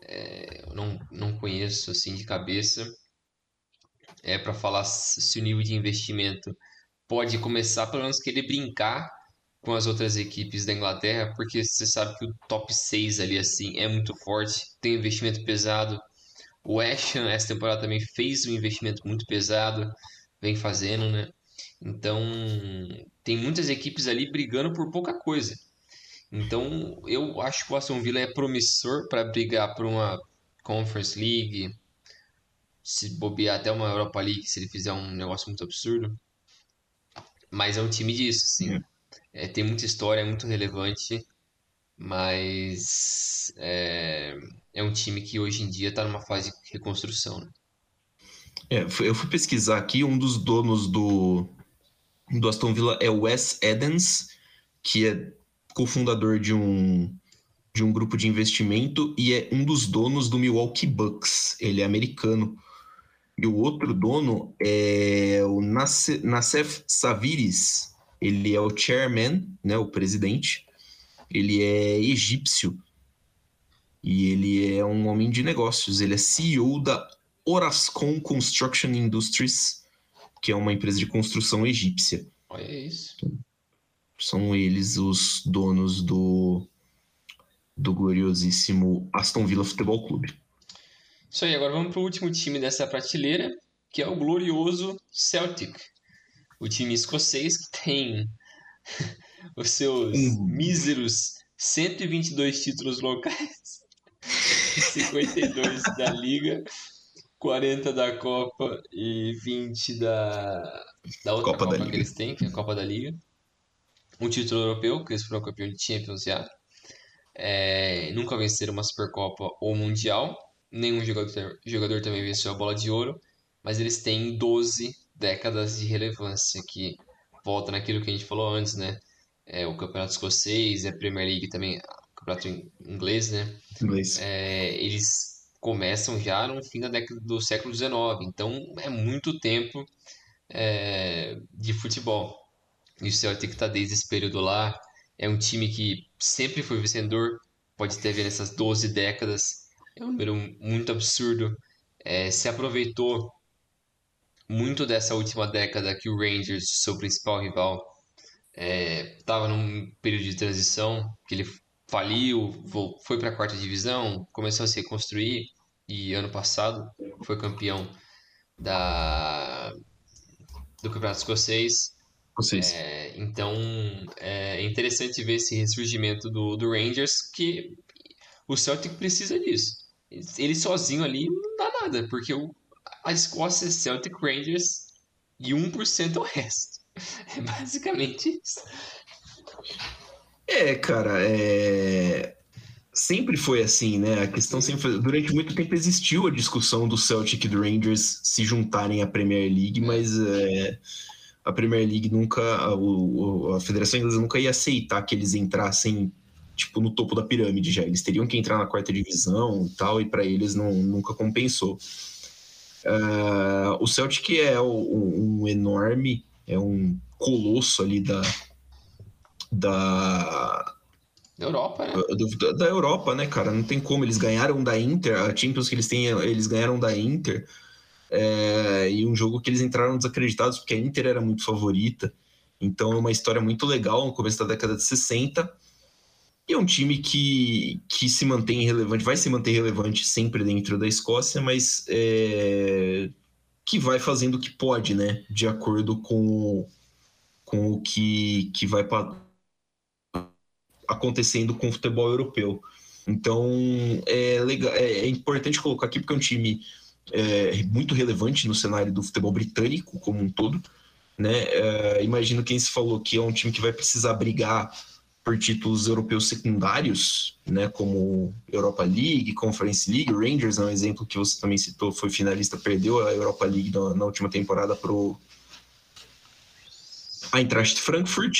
É, eu não, não conheço assim de cabeça. É para falar se o nível de investimento pode começar pelo menos querer brincar com as outras equipes da Inglaterra, porque você sabe que o top 6 ali assim é muito forte, tem investimento pesado. O Ham essa temporada também fez um investimento muito pesado, vem fazendo, né? Então, tem muitas equipes ali brigando por pouca coisa. Então, eu acho que o Aston Villa é promissor para brigar por uma Conference League, se bobear até uma Europa League, se ele fizer um negócio muito absurdo. Mas é um time disso, sim. É. é, tem muita história, é muito relevante, mas é, é um time que hoje em dia está numa fase de reconstrução. Né?
É, eu fui pesquisar aqui, um dos donos do, do Aston Villa é o Wes Edens, que é cofundador de um, de um grupo de investimento e é um dos donos do Milwaukee Bucks. Ele é americano. E o outro dono é o Nassef Saviris. Ele é o chairman, né, o presidente. Ele é egípcio. E ele é um homem de negócios. Ele é CEO da Orascom Construction Industries, que é uma empresa de construção egípcia.
Olha isso
são eles os donos do, do gloriosíssimo Aston Villa Futebol Clube.
Isso aí, agora vamos para o último time dessa prateleira, que é o glorioso Celtic. O time escocês que tem os seus uhum. míseros 122 títulos locais, 52 da Liga, 40 da Copa e 20 da, da outra Copa, Copa da que eles têm, que é a Copa da Liga um título europeu, que eles foram campeão de Champions já. É, nunca venceram uma Supercopa ou Mundial. Nenhum jogador, jogador também venceu a bola de ouro. Mas eles têm 12 décadas de relevância, que volta naquilo que a gente falou antes, né? É, o Campeonato Escocês, a Premier League também, o Campeonato Inglês, né?
Inglês.
É, eles começam já no fim da década do século XIX. Então é muito tempo é, de futebol. E o Celtic está desde esse período lá. É um time que sempre foi vencedor, pode ter vindo nessas 12 décadas. É um número muito absurdo. É, se aproveitou muito dessa última década que o Rangers, seu principal rival, estava é, num período de transição, que ele faliu, foi para a quarta divisão, começou a se reconstruir, e ano passado foi campeão da do Campeonato Escocês.
Vocês.
É, então é interessante ver esse ressurgimento do, do Rangers, que o Celtic precisa disso. Ele sozinho ali não dá nada, porque o, a Escócia é Celtic Rangers e 1% é o resto. É basicamente isso.
É, cara, é... sempre foi assim, né? A questão sempre foi... Durante muito tempo existiu a discussão do Celtic e do Rangers se juntarem à Premier League, mas é... a Premier League nunca, a, o, a Federação Inglesa nunca ia aceitar que eles entrassem tipo no topo da pirâmide já. Eles teriam que entrar na quarta divisão e tal, e para eles não, nunca compensou. Uh, o Celtic é um, um enorme, é um colosso ali da,
da Europa, né?
Da, da, Europa, né, cara? Não tem como. Eles ganharam da Inter, a Champions que eles têm, eles ganharam da Inter. É, e um jogo que eles entraram desacreditados porque a Inter era muito favorita. Então é uma história muito legal no começo da década de 60. E é um time que, que se mantém relevante, vai se manter relevante sempre dentro da Escócia, mas é, que vai fazendo o que pode, né? De acordo com, com o que, que vai acontecendo com o futebol europeu. Então é, legal, é, é importante colocar aqui porque é um time é, muito relevante no cenário do futebol britânico como um todo. Né? É, imagino quem se falou que é um time que vai precisar brigar por títulos europeus secundários, né, como Europa League, Conference League, Rangers é um exemplo que você também citou, foi finalista, perdeu a Europa League na, na última temporada para o Eintracht Frankfurt.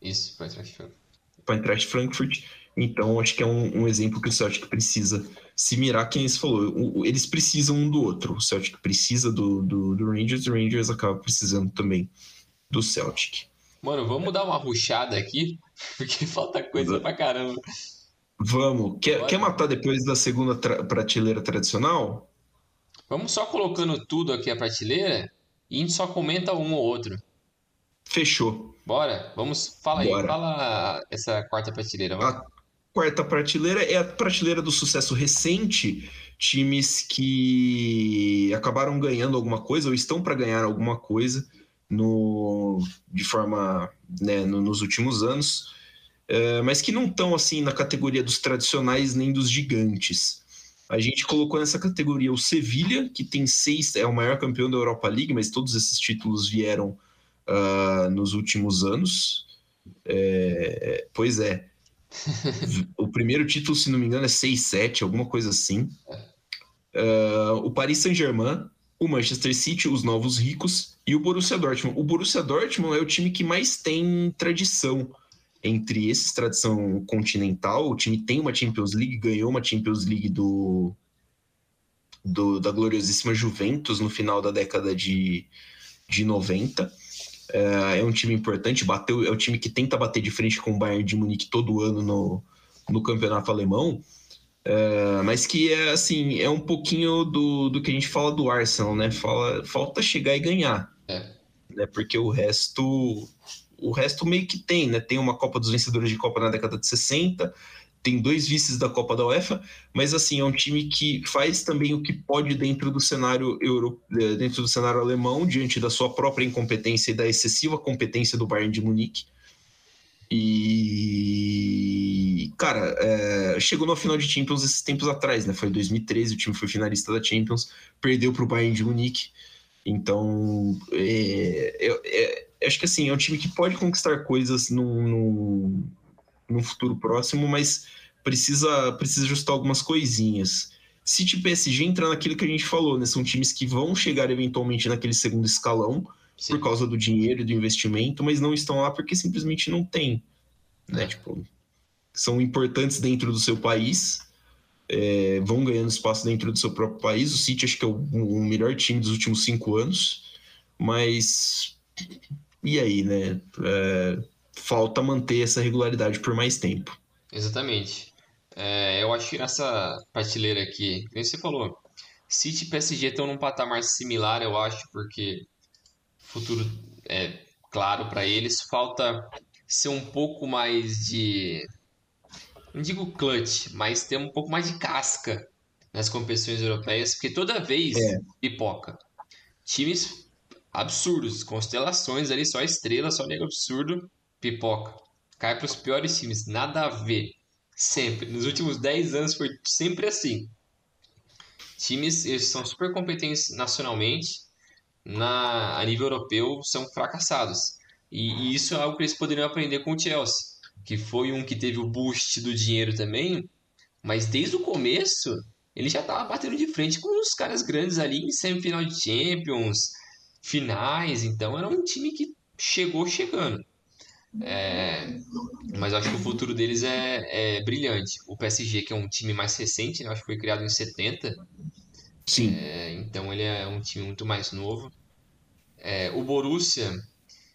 Isso, para Eintracht Frankfurt.
Para Eintracht Frankfurt. Então, acho que é um, um, exemplo que o Celtic precisa se mirar, quem você falou, eles precisam um do outro. O Celtic precisa do, do, do Rangers, e o Rangers acaba precisando também do Celtic.
Mano, vamos dar uma ruchada aqui, porque falta coisa pra caramba.
Vamos. Quer, quer matar depois da segunda tra prateleira tradicional?
Vamos só colocando tudo aqui a prateleira e a gente só comenta um ou outro.
Fechou.
Bora, vamos. Fala Bora. aí, fala essa quarta prateleira.
A quarta prateleira é a prateleira do sucesso recente. Times que acabaram ganhando alguma coisa ou estão para ganhar alguma coisa no, de forma né, no, nos últimos anos, é, mas que não estão assim na categoria dos tradicionais nem dos gigantes. A gente colocou nessa categoria o Sevilha, que tem seis, é o maior campeão da Europa League, mas todos esses títulos vieram uh, nos últimos anos. É, pois é. O primeiro título, se não me engano, é 6-7, alguma coisa assim. Uh, o Paris Saint-Germain, o Manchester City, os novos ricos, e o Borussia Dortmund. O Borussia Dortmund é o time que mais tem tradição entre esses, tradição continental. O time tem uma Champions League, ganhou uma Champions League do, do da gloriosíssima Juventus no final da década de, de 90. É, é um time importante, bateu, é o time que tenta bater de frente com o Bayern de Munique todo ano no, no campeonato alemão. É, mas que é assim, é um pouquinho do, do que a gente fala do Arsenal, né? Fala, falta chegar e ganhar. É. Né? Porque o resto. O resto meio que tem, né? Tem uma Copa dos Vencedores de Copa na década de 60, tem dois vices da Copa da UEFA, mas assim, é um time que faz também o que pode dentro do cenário euro, é, dentro do cenário alemão, diante da sua própria incompetência e da excessiva competência do Bayern de Munique. E, cara, é, chegou no final de Champions esses tempos atrás, né? Foi em 2013, o time foi finalista da Champions, perdeu para o Bayern de Munique. Então, é, é, acho que assim, é um time que pode conquistar coisas no, no futuro próximo, mas precisa, precisa ajustar algumas coisinhas. City e PSG entra naquilo que a gente falou, né? São times que vão chegar eventualmente naquele segundo escalão Sim. por causa do dinheiro e do investimento, mas não estão lá porque simplesmente não tem. Né? É. Tipo, são importantes dentro do seu país, é, vão ganhando espaço dentro do seu próprio país. O City acho que é o, o melhor time dos últimos cinco anos, mas e aí, né? É, falta manter essa regularidade por mais tempo.
Exatamente. É, eu acho que nessa prateleira aqui, como você falou, City e PSG estão num patamar similar, eu acho, porque futuro é claro para eles. Falta ser um pouco mais de. Não digo clutch, mas ter um pouco mais de casca nas competições europeias, porque toda vez
É.
pipoca. Times absurdos, constelações ali, só estrela, só nego absurdo, pipoca. Cai para os piores times, nada a ver. Sempre. Nos últimos 10 anos foi sempre assim. Times, eles são super competentes nacionalmente, na, a nível europeu, são fracassados. E, e isso é algo que eles poderiam aprender com o Chelsea, que foi um que teve o boost do dinheiro também, mas desde o começo ele já estava batendo de frente com os caras grandes ali em semifinal de Champions, finais, então era um time que chegou chegando. É, mas eu acho que o futuro deles é, é brilhante. O PSG, que é um time mais recente, né? acho que foi criado em 70,
Sim.
é, então ele é um time muito mais novo. É, o Borussia,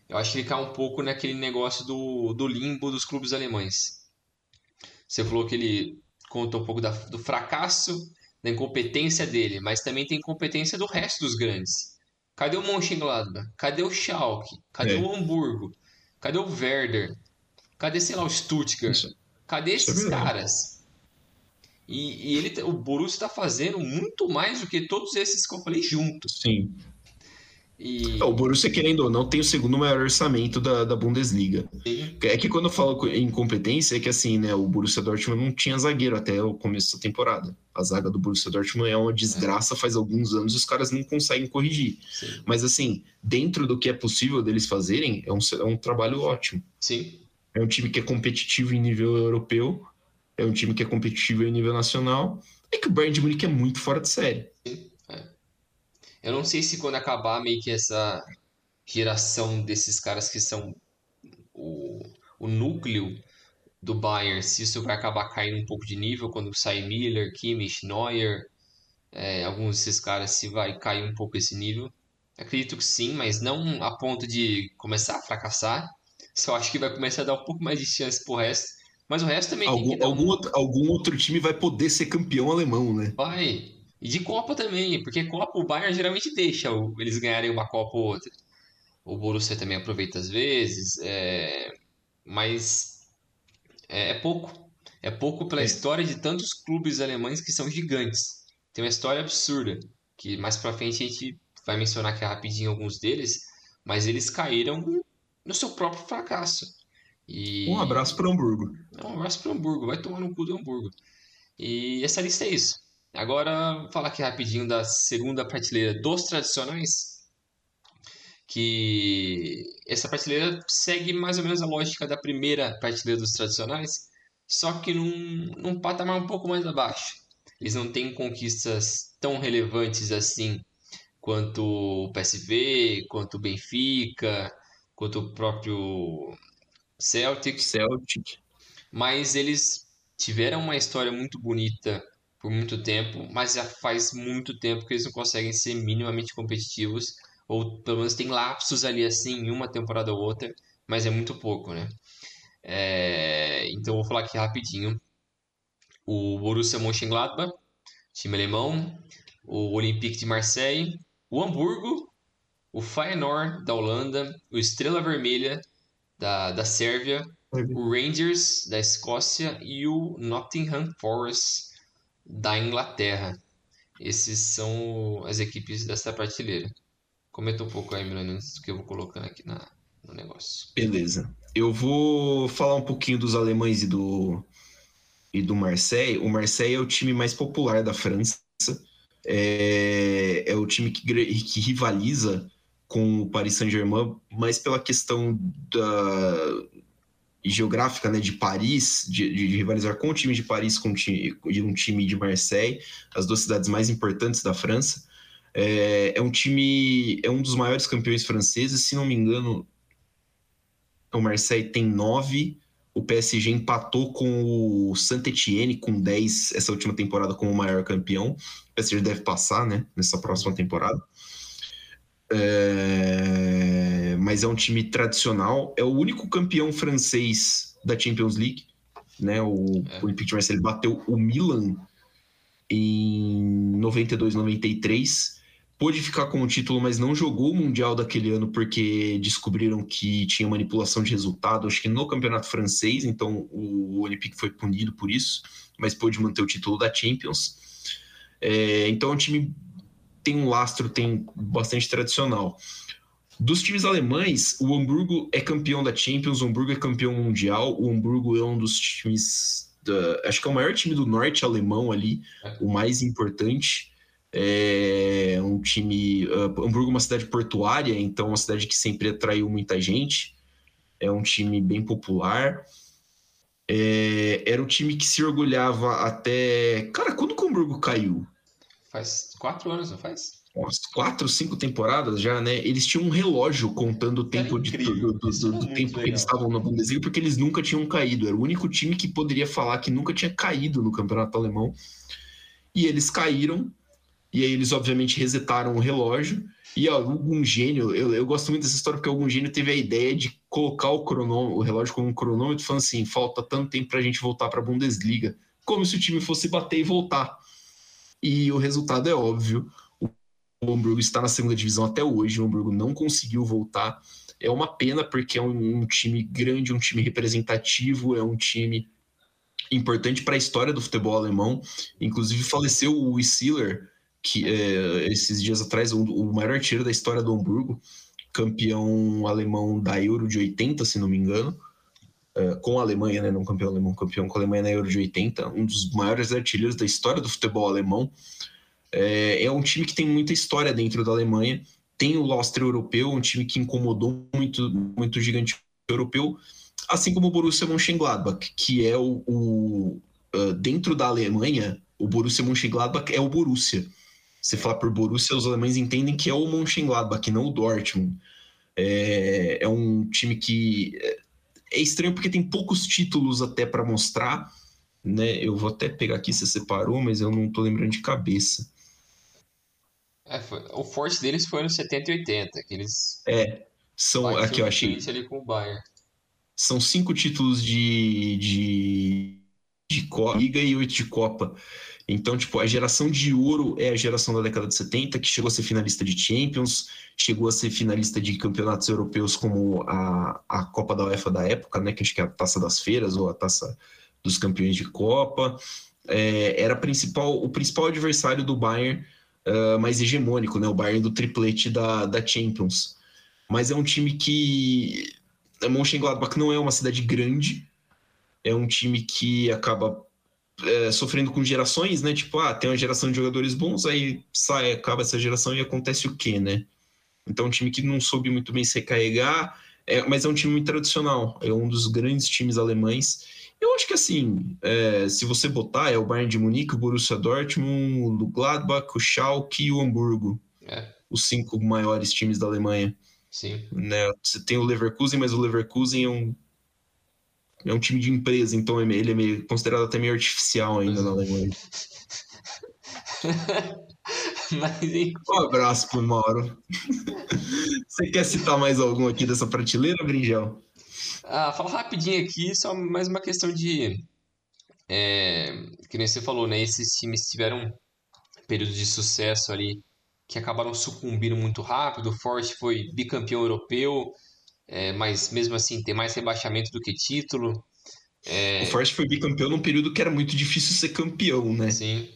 eu acho que ele cai um pouco naquele negócio do, do limbo dos clubes alemães. Você falou que ele conta um pouco da- do fracasso, da incompetência dele, mas também tem incompetência do resto dos grandes. Cadê o Mönchengladbach? Cadê o Schalke? Cadê
É.
o Hamburgo? Cadê o Werder? Cadê, sei lá, o Stuttgart?
Isso-
Cadê
é
esses
verdade.
caras? E, e ele, o Borussia está fazendo muito mais do que todos esses que eu falei juntos.
Sim.
E
É, O Borussia, querendo ou não, tem o segundo maior orçamento da, da Bundesliga. É que quando eu falo em incompetência, é que assim, né? O Borussia Dortmund não tinha zagueiro até o começo da temporada. A zaga do Borussia Dortmund é uma desgraça faz alguns anos e os caras não conseguem corrigir.
sim,
Mas assim, dentro do que é possível deles fazerem, é um, é um trabalho ótimo.
sim,
É um time que é competitivo em nível europeu, é um time que é competitivo em nível nacional. É que o Bayern de Munique é muito fora de série.
Eu não sei se quando acabar meio que essa geração desses caras que são o, o núcleo do Bayern, se isso vai acabar caindo um pouco de nível quando sai Miller, Kimmich, Neuer, é, alguns desses caras, se vai cair um pouco esse nível. Acredito que sim, mas não a ponto de começar a fracassar. Só acho que vai começar a dar um pouco mais de chance pro resto. Mas o resto também tem que
Algum,
um-
algum, outro, algum outro time vai poder ser campeão alemão, né?
Vai. E de Copa também, porque Copa o Bayern geralmente deixa eles ganharem uma Copa ou outra. O Borussia também aproveita às vezes, é, mas é, é pouco. É pouco pela
É.
história de tantos clubes alemães que são gigantes. Tem uma história absurda, que mais pra frente a gente vai mencionar aqui rapidinho alguns deles, mas eles caíram no seu próprio fracasso. E...
Um abraço para Hamburgo.
Um abraço pro Hamburgo, vai tomar no cu do Hamburgo. E essa lista é isso. Agora, falar aqui rapidinho da segunda prateleira dos tradicionais. Que essa prateleira segue mais ou menos a lógica da primeira prateleira dos tradicionais, só que num, num patamar um pouco mais abaixo. Eles não têm conquistas tão relevantes assim quanto o PSV, quanto o Benfica, quanto o próprio Celtic
Celtic.
mas eles tiveram uma história muito bonita por muito tempo, mas já faz muito tempo que eles não conseguem ser minimamente competitivos, ou pelo menos tem lapsos ali assim, em uma temporada ou outra, mas é muito pouco, né? É, Então vou falar aqui rapidinho. O Borussia Mönchengladbach, time alemão, o Olympique de Marseille, o Hamburgo, o Feyenoord da Holanda, o Estrela Vermelha da, da Sérvia, o Rangers da Escócia e o Nottingham Forest da Inglaterra. Esses são as equipes dessa prateleira. Comenta um pouco aí, Milano, antes que eu vou colocando aqui na, no negócio.
Beleza. Eu vou falar um pouquinho dos alemães e do, e do Marseille. O Marseille é o time mais popular da França. É, é o time que, que rivaliza com o Paris Saint-Germain, mais pela questão da geográfica, né, de Paris, de, de- de rivalizar com o time de Paris, com time, de um time de Marseille, as duas cidades mais importantes da França. É, é um time, é um dos maiores campeões franceses, se não me engano, o Marseille tem nove, o PSG empatou com o Saint-Etienne com 10 essa última temporada como o maior campeão. O PSG deve passar, né, nessa próxima temporada. É, Mas é um time tradicional, é o único campeão francês da Champions League, né? O
É.
Olympique de Marseille bateu o Milan em 92, 93 pôde ficar com o título, mas não jogou o Mundial daquele ano porque descobriram que tinha manipulação de resultado, acho que no campeonato francês, então o Olympique foi punido por isso, mas pôde manter o título da Champions. É, então é um time tem um lastro, tem bastante tradicional. Dos times alemães, o Hamburgo é campeão da Champions, o Hamburgo é campeão mundial, o Hamburgo é um dos times, da, acho que é o maior time do norte alemão ali, o mais importante. É um time. Uh, Hamburgo é uma cidade portuária, então é uma cidade que sempre atraiu muita gente. É um time bem popular. É, era um time que se orgulhava até. Cara, quando o Hamburgo caiu?
Faz quatro anos, não faz?
Umas quatro, cinco temporadas já, né? Eles tinham um relógio contando o tempo, de, do, do, do, do tempo que eles estavam na Bundesliga, porque eles nunca tinham caído. Era o único time que poderia falar que nunca tinha caído no campeonato alemão. E eles caíram, e aí eles obviamente resetaram o relógio. E algum gênio, eu, eu gosto muito dessa história porque algum gênio teve a ideia de colocar o, cronômetro, o relógio como um cronômetro, falando assim: falta tanto tempo para a gente voltar para a Bundesliga, como se o time fosse bater e voltar. E o resultado é óbvio. O Hamburgo está na segunda divisão até hoje. O Hamburgo não conseguiu voltar. É uma pena porque é um, um time grande, um time representativo, é um time importante para a história do futebol alemão. Inclusive faleceu o Sealer, que é, esses dias atrás, o, o maior artilheiro da história do Hamburgo, campeão alemão da Euro de 80, se não me engano. Uh, com a Alemanha, né? Não campeão alemão, campeão com a Alemanha na Euro de 80, um dos maiores artilheiros da história do futebol alemão. É, é um time que tem muita história dentro da Alemanha. Tem o Lostre europeu, um time que incomodou muito, muito gigante europeu, assim como o Borussia Mönchengladbach, que é o, o dentro da Alemanha, o Borussia Mönchengladbach é o Borussia. Você falar por Borussia, os alemães entendem que é o Mönchengladbach, não o Dortmund. É, é um time que é estranho porque tem poucos títulos até para mostrar, né? Eu vou até pegar aqui se separou, mas eu não tô lembrando de cabeça.
É, foi, o forte deles foi nos 70 e 80, que eles
É, são aqui eu achei.
Ali com o Bayern.
São cinco títulos de de de Copa, Liga e oito de Copa. Então, tipo, a geração de ouro é a geração da década de 70, que chegou a ser finalista de Champions, chegou a ser finalista de campeonatos europeus como a, a Copa da UEFA da época, né? Que acho que é a Taça das Feiras ou a Taça dos Campeões de Copa. É, era principal, o principal adversário do Bayern uh, mais hegemônico, né? O Bayern do triplete da, da Champions. Mas é um time que... Mönchengladbach não é uma cidade grande, é um time que acaba é, sofrendo com gerações, né? Tipo, ah, tem uma geração de jogadores bons, aí sai, acaba essa geração e acontece o quê, né? Então, um time que não soube muito bem se recarregar, é, mas é um time muito tradicional, é um dos grandes times alemães. Eu acho que assim, é, se você botar, é o Bayern de Munique, o Borussia Dortmund, o Gladbach, o Schalke e o Hamburgo.
É.
Os cinco maiores times da Alemanha.
Sim.
Né? Você tem o Leverkusen, mas o Leverkusen é um é um time de empresa, então ele é meio, considerado até meio artificial ainda na Alemanha. Mas, um abraço pro Mauro. Você quer citar mais algum aqui dessa prateleira, Brinjel?
Ah, fala rapidinho aqui, só mais uma questão de. É, que nem você falou, né? Esses times tiveram períodos de sucesso ali que acabaram sucumbindo muito rápido. O Forte foi bicampeão europeu, é, mas mesmo assim tem mais rebaixamento do que título.
É... O Forest foi bicampeão num período que era muito difícil ser campeão, né?
Sim.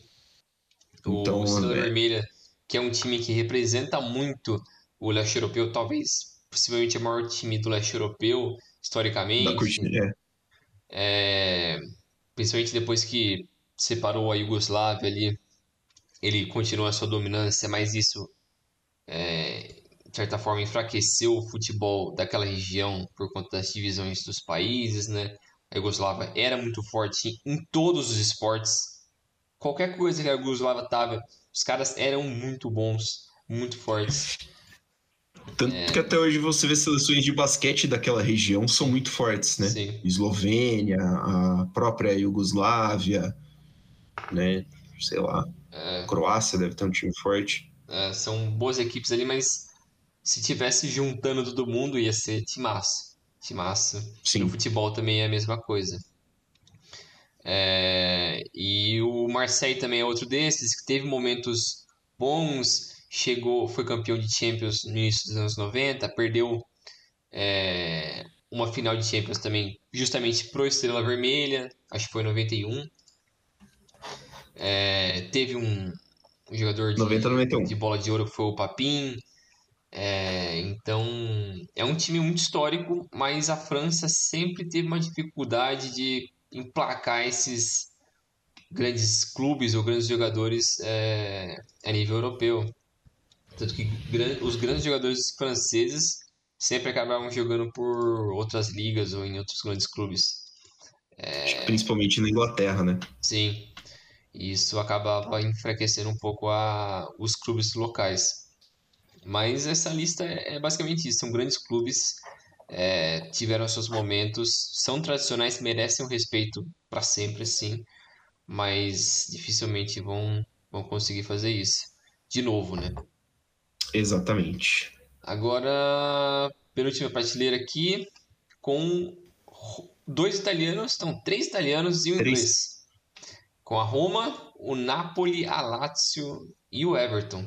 Então, o Estrela é... Vermelha, que é um time que representa muito o leste europeu, talvez possivelmente o maior time do leste europeu, historicamente. É. é. Principalmente depois que separou a Iugoslávia ali, ele continua a sua dominância, mas isso é, de certa forma, enfraqueceu o futebol daquela região por conta das divisões dos países, né? A Iugoslávia era muito forte em todos os esportes. Qualquer coisa que a Iugoslávia tava, os caras eram muito bons, muito fortes.
Tanto é... que até hoje você vê seleções de basquete daquela região são muito fortes, né?
Sim.
Eslovênia, a própria Iugoslávia, né? Sei lá. É... Croácia deve ter um time forte.
É, são boas equipes ali, mas se tivesse juntando todo mundo, ia ser timaço. Timaço.
Sim.
No futebol também é a mesma coisa. É... E o Marseille também é outro desses, que teve momentos bons, chegou, foi campeão de Champions no início dos anos 90, perdeu é... uma final de Champions também, justamente pro Estrela Vermelha, acho que foi em 91. É... Teve um, um jogador de,
90, 91.
de bola de ouro foi o Papin. É, então, é um time muito histórico, mas a França sempre teve uma dificuldade de emplacar esses grandes clubes ou grandes jogadores é, a nível europeu. Tanto que os grandes jogadores franceses sempre acabavam jogando por outras ligas ou em outros grandes clubes.
É... Principalmente na Inglaterra, né?
Sim. Isso acabava enfraquecendo um pouco a, os clubes locais. Mas essa lista é, é basicamente isso. São grandes clubes, é, tiveram seus momentos, são tradicionais, merecem um respeito para sempre, sim. Mas dificilmente vão, vão conseguir fazer isso. De novo, né?
Exatamente.
Agora, penúltima prateleira aqui, com dois italianos, então três italianos e um três. inglês. Com a Roma, o Napoli, a Lazio e o Everton.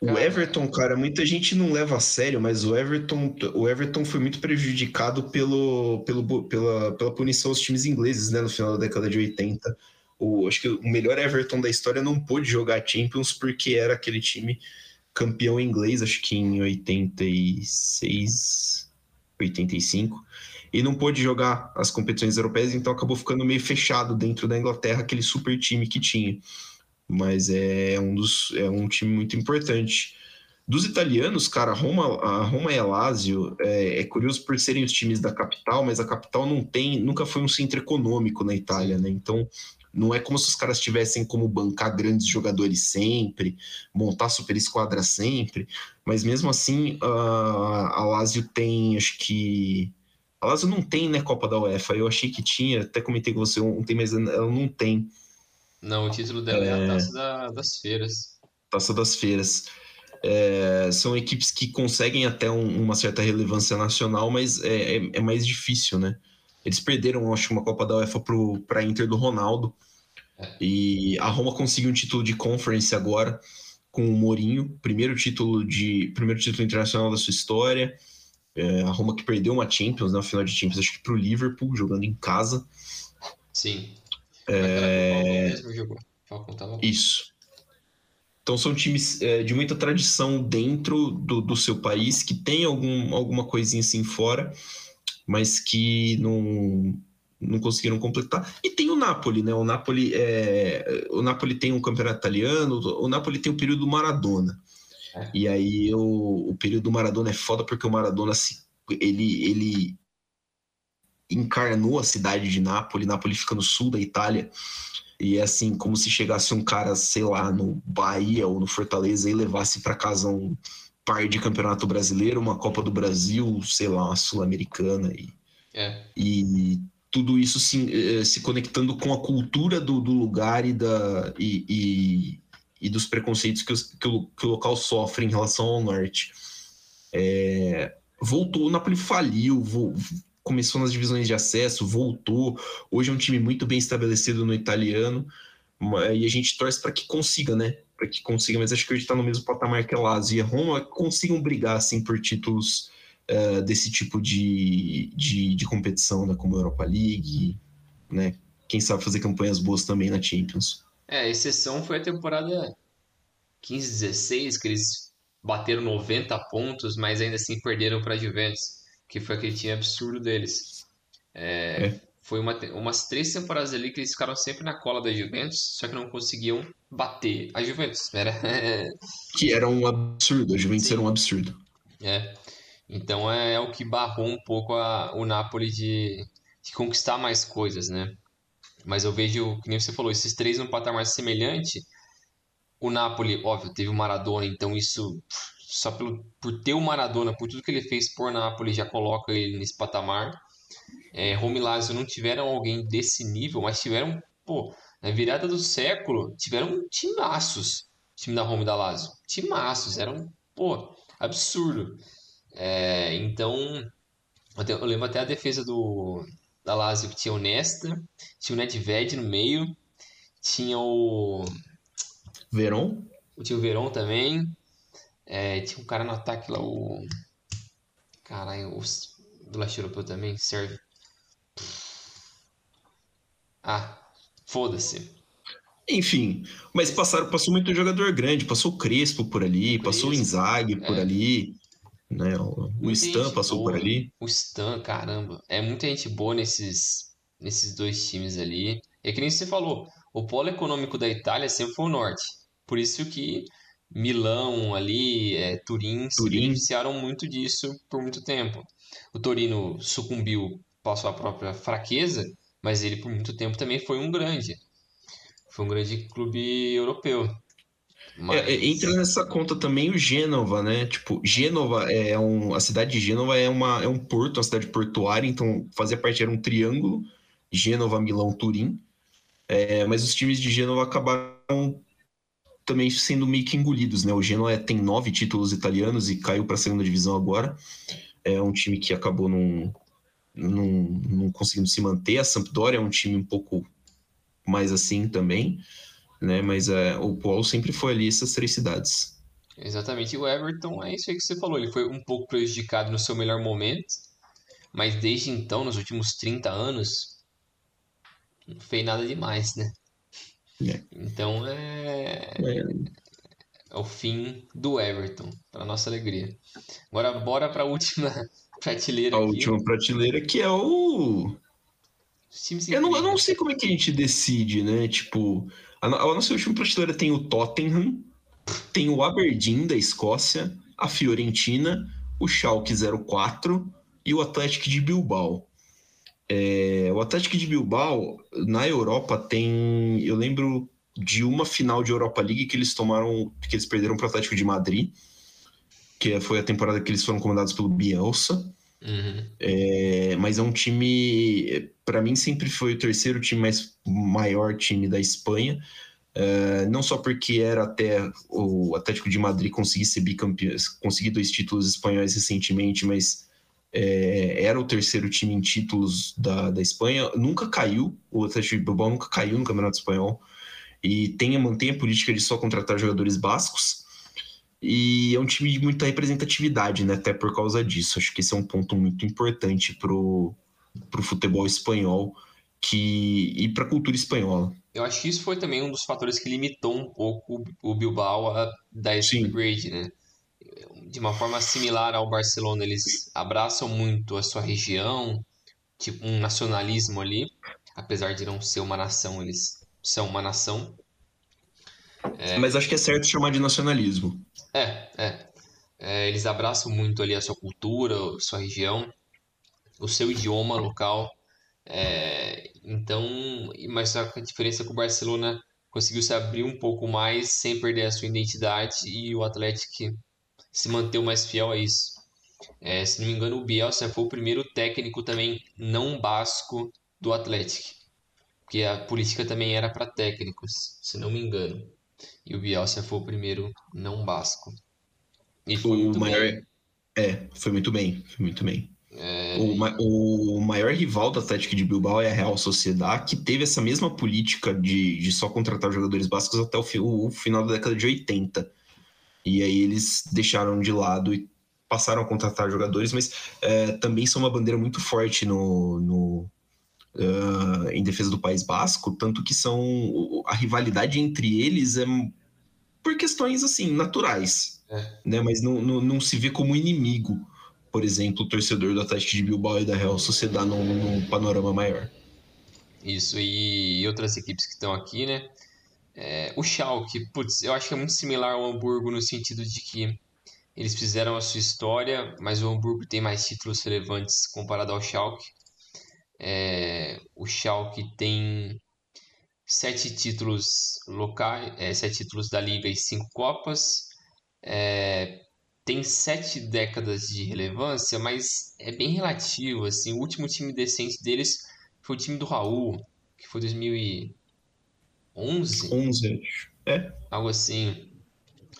O Everton, cara, muita gente não leva a sério, mas o Everton, o Everton foi muito prejudicado pelo, pelo, pela, pela punição aos times ingleses, né, no final da década de 80. O, acho que o melhor Everton da história não pôde jogar Champions porque era aquele time campeão inglês, acho que em 86, 85, e não pôde jogar as competições europeias, então acabou ficando meio fechado dentro da Inglaterra, aquele super time que tinha. Mas é um, dos, é um time muito importante. Dos italianos, cara, Roma, a Roma e a Lazio é, é, curioso por serem os times da capital, mas a capital não tem, nunca foi um centro econômico na Itália, né? Então não é como se os caras tivessem como bancar grandes jogadores sempre, montar super esquadra sempre, mas mesmo assim a, a Lazio tem, acho que. A Lazio não tem, né, Copa da UEFA. Eu achei que tinha, até comentei com você ontem, mas ela não tem.
Não, o título dela é, é a Taça da, das Feiras.
Taça das Feiras. É, são equipes que conseguem até um, uma certa relevância nacional, mas é, é, é mais difícil, né? Eles perderam, acho, uma Copa da UEFA para a Inter do Ronaldo. E a Roma conseguiu um título de conference agora com o Mourinho, primeiro título de primeiro título internacional da sua história. É, a Roma que perdeu uma Champions, na né, final de Champions, acho que para o Liverpool, jogando em casa.
Sim.
É... Isso. Então são times é, de muita tradição dentro do, do seu país, que tem algum, alguma coisinha assim fora, mas que não, não conseguiram completar. E tem o Napoli, né? O Napoli, é, o Napoli tem um campeonato italiano, o Napoli tem o período do Maradona. É. E aí o, o período do Maradona é foda porque o Maradona se, ele, ele encarnou a cidade de Nápoles, Nápoles fica no sul da Itália. E é assim, como se chegasse um cara, sei lá, no Bahia ou no Fortaleza e levasse para casa um par de campeonato brasileiro, uma Copa do Brasil, sei lá, uma Sul-Americana. E,
é.
e tudo isso se, eh, se conectando com a cultura do, do lugar e, da, e, e, e dos preconceitos que, os, que, o, que, o, local sofre em relação ao norte. É, voltou, o Napoli faliu, vo, começou nas divisões de acesso, voltou. Hoje é um time muito bem estabelecido no italiano e a gente torce para que consiga, né? Para que consiga, mas acho que hoje está no mesmo patamar que a Lazio e a Roma consigam brigar assim por títulos uh, desse tipo de, de, de, competição, né, como a Europa League, né? Quem sabe fazer campanhas boas também na Champions.
É, a exceção foi a temporada 15-16, que eles bateram 90 pontos, mas ainda assim perderam para a Juventus, que foi aquele time absurdo deles. É, é. Foi uma, umas três temporadas ali que eles ficaram sempre na cola da Juventus, só que não conseguiam bater a Juventus. Era...
que era um absurdo, a Juventus Sim. era um absurdo.
É. Então é, é o que barrou um pouco a, o Napoli de, de conquistar mais coisas, né? Mas eu vejo, que nem você falou, esses três num patamar semelhante. O Napoli, óbvio, teve o Maradona, então isso, só pelo, por ter o Maradona, por tudo que ele fez por Napoli, já coloca ele nesse patamar. É, Roma e Lazio não tiveram alguém desse nível, mas tiveram, pô, na virada do século, tiveram timaços, time da Roma e da Lazio. Timaços, eram, pô, absurdo. É, então, eu lembro até a defesa do, da Lazio que tinha o Nesta, tinha o Nedved no meio, tinha o...
Veron?
Tinha o Veron também, é, tinha um cara no ataque lá, o... Caralho, o do leste europeu também serve. Ah, foda-se.
Enfim, mas passaram, passou muito jogador grande, passou o Crespo por ali, passou o Inzaghi por
é.
ali, né? O, o Stan passou
boa.
por ali.
O Stan, caramba. É muita gente boa nesses, nesses dois times ali. É que nem você falou, o polo econômico da Itália sempre foi o norte. Por isso que Milão ali, é, Turim, se
Turim.
beneficiaram muito disso por muito tempo. O Torino sucumbiu, passou a própria fraqueza, mas ele por muito tempo também foi um grande. Foi um grande clube europeu. Mas...
É, é, entra nessa conta também o Gênova, né? Tipo, Gênova é um. A cidade de Gênova é, uma, é um porto, uma cidade portuária, então fazia parte, era um triângulo, Gênova, Milão, Turim. É, mas os times de Gênova acabaram também sendo meio que engolidos, né? O Genoa tem nove títulos italianos e caiu para a segunda divisão agora. É um time que acabou não, não, não conseguindo se manter. A Sampdoria é um time um pouco mais assim também, né? Mas é, o Polo sempre foi ali essas três cidades.
Exatamente. E o Everton é isso aí que você falou. Ele foi um pouco prejudicado no seu melhor momento, mas desde então, nos últimos 30 anos, não fez nada demais, né?
É.
Então é...
É,
é o fim do Everton, para nossa alegria. Agora bora para a última prateleira
a
aqui.
última prateleira que é o. Eu não, eu não sei como é que a gente decide, né? Tipo, a, a nossa última prateleira tem o Tottenham, tem o Aberdeen da Escócia, a Fiorentina, o Schalke 04 e o Atlético de Bilbao. É, o Atlético de Bilbao, na Europa, tem. Eu lembro de uma final de Europa League que eles tomaram. que eles perderam para o Atlético de Madrid, que foi a temporada que eles foram comandados pelo Bielsa.
Uhum.
É, mas é um time, para mim sempre foi o terceiro time mais maior time da Espanha. É, não só porque era até o Atlético de Madrid conseguir ser bicampeão, conseguir dois títulos espanhóis recentemente, mas é, era o terceiro time em títulos da, da Espanha. Nunca caiu, o Atlético de Bilbao nunca caiu no Campeonato Espanhol e tem, mantém a política de só contratar jogadores bascos. E é um time de muita representatividade, né? Até por causa disso. Acho que esse é um ponto muito importante pro, pro futebol espanhol que, e para a cultura espanhola.
Eu acho que isso foi também um dos fatores que limitou um pouco o Bilbao a dar esse upgrade, né? De uma forma similar ao Barcelona, eles abraçam muito a sua região, tipo um nacionalismo ali, apesar de não ser uma nação, eles são uma nação.
Mas acho que é certo chamar de nacionalismo.
É, é. É, eles abraçam muito ali a sua cultura, a sua região, o seu idioma local. É, então, mas a diferença é que o Barcelona conseguiu se abrir um pouco mais sem perder a sua identidade e o Atlético se manteve mais fiel a isso. É, se não me engano, o Bielsa foi o primeiro técnico também não basco do Atlético, porque a política também era para técnicos, se não me engano. E o Bielsa foi o primeiro não basco. E foi
O
muito
maior.
bem.
É, foi muito bem, foi muito bem.
É,
O, ma- o maior rival do Atlético de Bilbao é a Real Sociedad, que teve essa mesma política de, de só contratar jogadores básicos até o, fi- o final da década de 80. E aí eles deixaram de lado e passaram a contratar jogadores, mas é, também são uma bandeira muito forte no, no, ah, em defesa do País Basco, tanto que são a rivalidade entre eles é por questões assim naturais,
É.
né? Mas não, não, não se vê como inimigo, por exemplo, o torcedor do Atlético de Bilbao e da Real Sociedad num, num panorama maior.
Isso, e outras equipes que estão aqui, né? É, o Schalke, putz, eu acho que é muito similar ao Hamburgo no sentido de que eles fizeram a sua história, mas o Hamburgo tem mais títulos relevantes comparado ao Schalke. É, o Schalke tem sete títulos locais, é, sete títulos da Liga e cinco Copas. É, tem sete décadas de relevância, mas é bem relativo, assim. O último time decente deles foi o time do Raul, que foi 2011,
11, acho. É,
algo assim.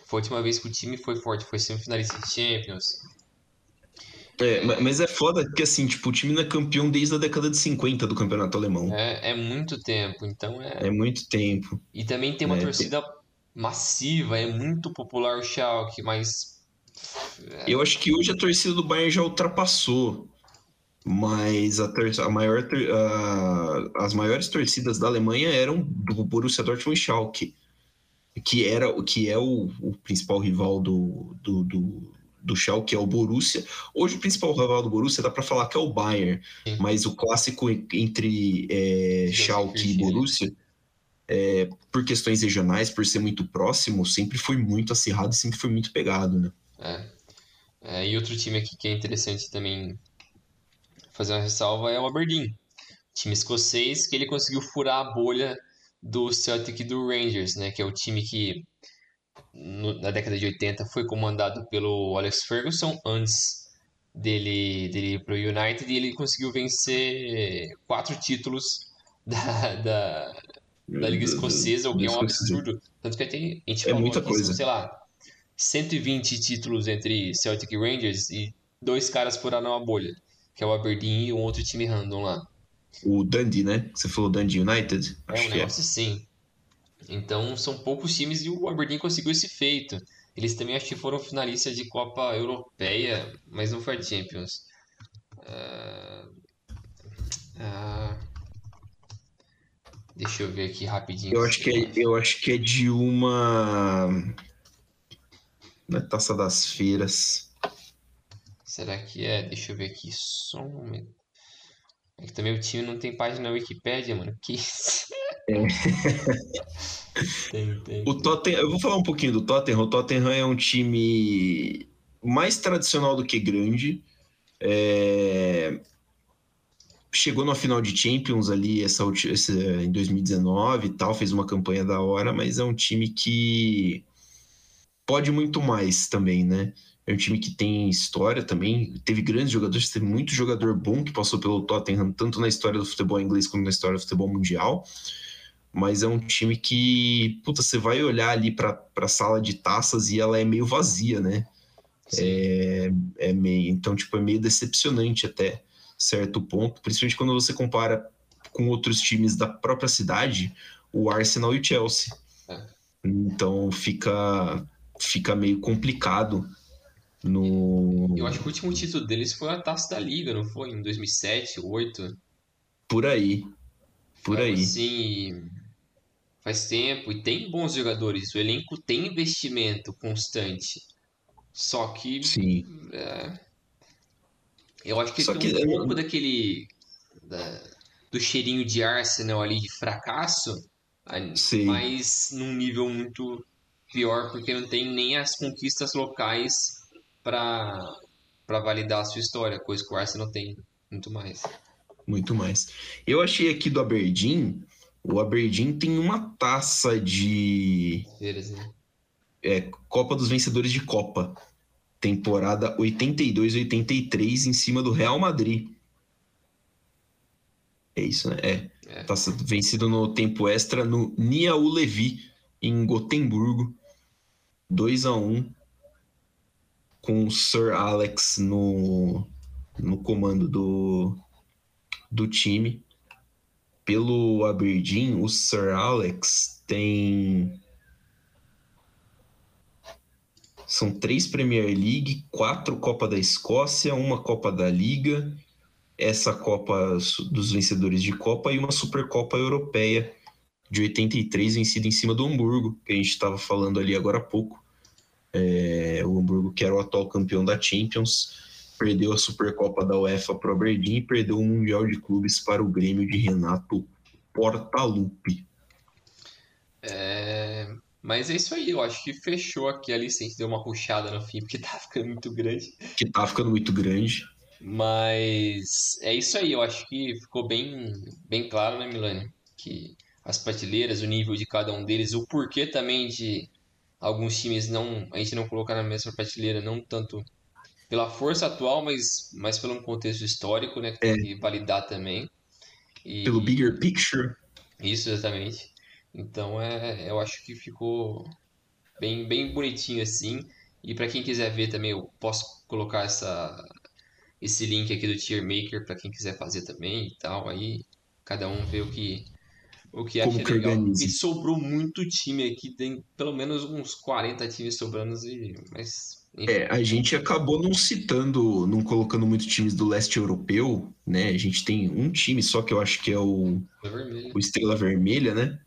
Foi a última vez que o time foi forte, foi semifinalista de Champions.
É, ma- mas é foda que assim, tipo, o time não é campeão desde a década de 50 do campeonato alemão.
É, é muito tempo, então é.
É muito tempo.
E também tem uma
É,
torcida massiva, é muito popular o Schalke, mas
Eu acho que hoje a torcida do Bayern já ultrapassou. mas a, a maior, a, as maiores torcidas da Alemanha eram do Borussia Dortmund e Schalke, que, era, que é o, o principal rival do, do, do, do Schalke, é o Borussia. Hoje o principal rival do Borussia dá para falar que é o Bayern, Sim. mas o clássico entre é, Schalke e Borussia, é, por questões regionais, por ser muito próximo, sempre foi muito acirrado e sempre foi muito pegado, né?
É. é. e outro time aqui que é interessante também fazer uma ressalva é o Aberdeen. Time escocês que ele conseguiu furar a bolha do Celtic e do Rangers, né? Que é o time que no, na década de 80 foi comandado pelo Alex Ferguson antes dele, dele ir para o United e ele conseguiu vencer quatro títulos da, da, da Liga Escocesa, o que é um absurdo. Tanto que a gente
é falou muita aqui, coisa.
sei lá, 120 títulos entre Celtic e Rangers e dois caras furaram a bolha que é o Aberdeen e um outro time random lá.
O Dundee, né? Você falou Dundee United?
É um é. negócio é. sim. Então são poucos times e o Aberdeen conseguiu esse feito. Eles também acho que foram finalistas de Copa Europeia, mas não foi Champions. Uh... Uh... Deixa eu ver aqui rapidinho.
Eu acho que é, eu acho que é de uma. Na Taça das Feiras.
Será que é? Deixa eu ver aqui só um momento. É que também o time não tem página na Wikipédia, mano. Que isso?
Tem, tem. O Tottenham, eu vou falar um pouquinho do Tottenham. O Tottenham é um time mais tradicional do que grande. É... Chegou na final de Champions ali essa, essa, em 2019 e tal, fez uma campanha da hora, mas é um time que pode muito mais também, né? É um time que tem história também, teve grandes jogadores, teve muito jogador bom que passou pelo Tottenham, tanto na história do futebol inglês como na história do futebol mundial. Mas é um time que, puta, você vai olhar ali para a sala de taças e ela é meio vazia, né? É, é meio, então, tipo, é meio decepcionante até certo ponto, principalmente quando você compara com outros times da própria cidade, o Arsenal e o Chelsea. É. Então fica, fica meio complicado no...
Eu acho que o último título deles foi a Taça da Liga, não foi? Em 2007, 2008?
Por aí. Por aí.
Sim, faz tempo e tem bons jogadores. O elenco tem investimento constante. Só que.
Sim.
É, eu acho que Só tem que... um pouco daquele. Da, do cheirinho de Arsenal ali de fracasso, Sim. mas num nível muito pior, porque não tem nem as conquistas locais para validar a sua história, coisa que o Arsenal tem muito mais.
Muito mais. Eu achei aqui do Aberdeen, o Aberdeen tem uma taça de
né?
é, Copa dos Vencedores de Copa, temporada 82-83 em cima do Real Madrid. É isso, né? É. é. Taça vencido no tempo extra no Niaú Levi em Gotemburgo. 2 a 1 com o Sir Alex no, no comando do, do time. Pelo Aberdeen, o Sir Alex tem. São três Premier League, quatro Copa da Escócia, uma Copa da Liga, essa Copa dos vencedores de Copa e uma Supercopa Europeia de 83 vencida em cima do Hamburgo, que a gente estava falando ali agora há pouco. É, o Hamburgo, que era o atual campeão da Champions, perdeu a Supercopa da UEFA para o Aberdeen e perdeu o Mundial de Clubes para o Grêmio de Renato Portaluppi.
É, mas é isso aí, eu acho que fechou aqui a licença, deu uma puxada no fim, porque tá ficando muito grande.
Que tá ficando muito grande.
Mas é isso aí, eu acho que ficou bem, bem claro, né, Milani? Que as prateleiras, o nível de cada um deles, o porquê também de alguns times não a gente não colocar na mesma prateleira, não tanto pela força atual, mas, mas pelo contexto histórico, né, que tem é. que validar também.
E... Pelo bigger picture.
Isso, exatamente. Então, é, eu acho que ficou bem, bem bonitinho assim. E para quem quiser ver também, eu posso colocar essa, esse link aqui do Tier Maker para quem quiser fazer também e tal. Aí cada um vê o que, o que acha que legal. Organiza. E sobrou muito time aqui, tem pelo menos uns 40 times sobrando, e, mas
É, a gente acabou não citando, não colocando muito times do leste europeu, né? A gente tem um time só que eu acho que é o, o Estrela Vermelha, né?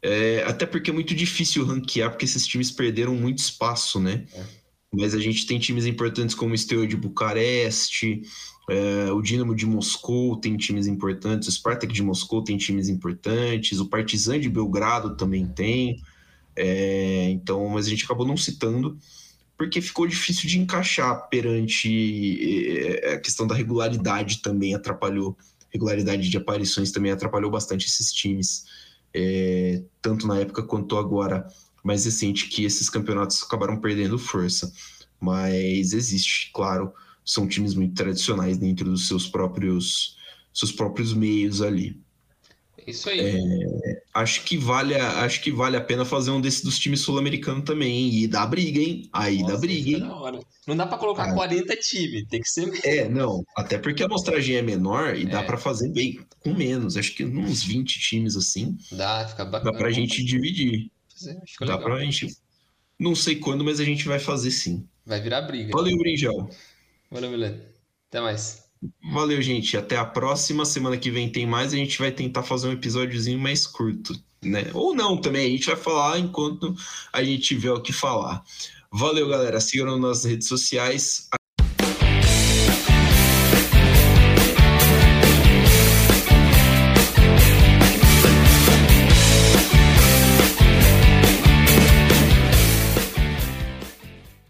É, até porque é muito difícil ranquear, porque esses times perderam muito espaço, né? É. Mas a gente tem times importantes como o Steaua de Bucareste, é, o Dinamo de Moscou tem times importantes, o Spartak de Moscou tem times importantes, o Partizan de Belgrado também tem. É, então, mas a gente acabou não citando porque ficou difícil de encaixar perante é, a questão da regularidade também atrapalhou, regularidade de aparições também atrapalhou bastante esses times, é, tanto na época quanto agora mais recente, que esses campeonatos acabaram perdendo força. Mas existe, claro, são times muito tradicionais dentro dos seus próprios, seus próprios meios ali.
Isso aí.
É, acho, que vale a, acho que vale a pena fazer um desses dos times sul-americanos também? E dá briga, hein? Aí Nossa, dá briga, hein?
Não dá para colocar ah, 40 times, tem que ser.
É, não. Até porque a amostragem é menor e é. dá para fazer bem com menos. Acho que uns 20 times assim.
Dá, fica bacana.
Dá pra gente dividir. Dá legal. pra gente. Não sei quando, mas a gente vai fazer sim.
Vai virar briga.
Valeu, Brinjal.
Valeu, Milene. Até mais.
Valeu, gente. Até a próxima. Semana que vem tem mais. A gente vai tentar fazer um episódiozinho mais curto, né? Ou não também. A gente vai falar enquanto a gente tiver o que falar. Valeu, galera. Sigam nas redes sociais.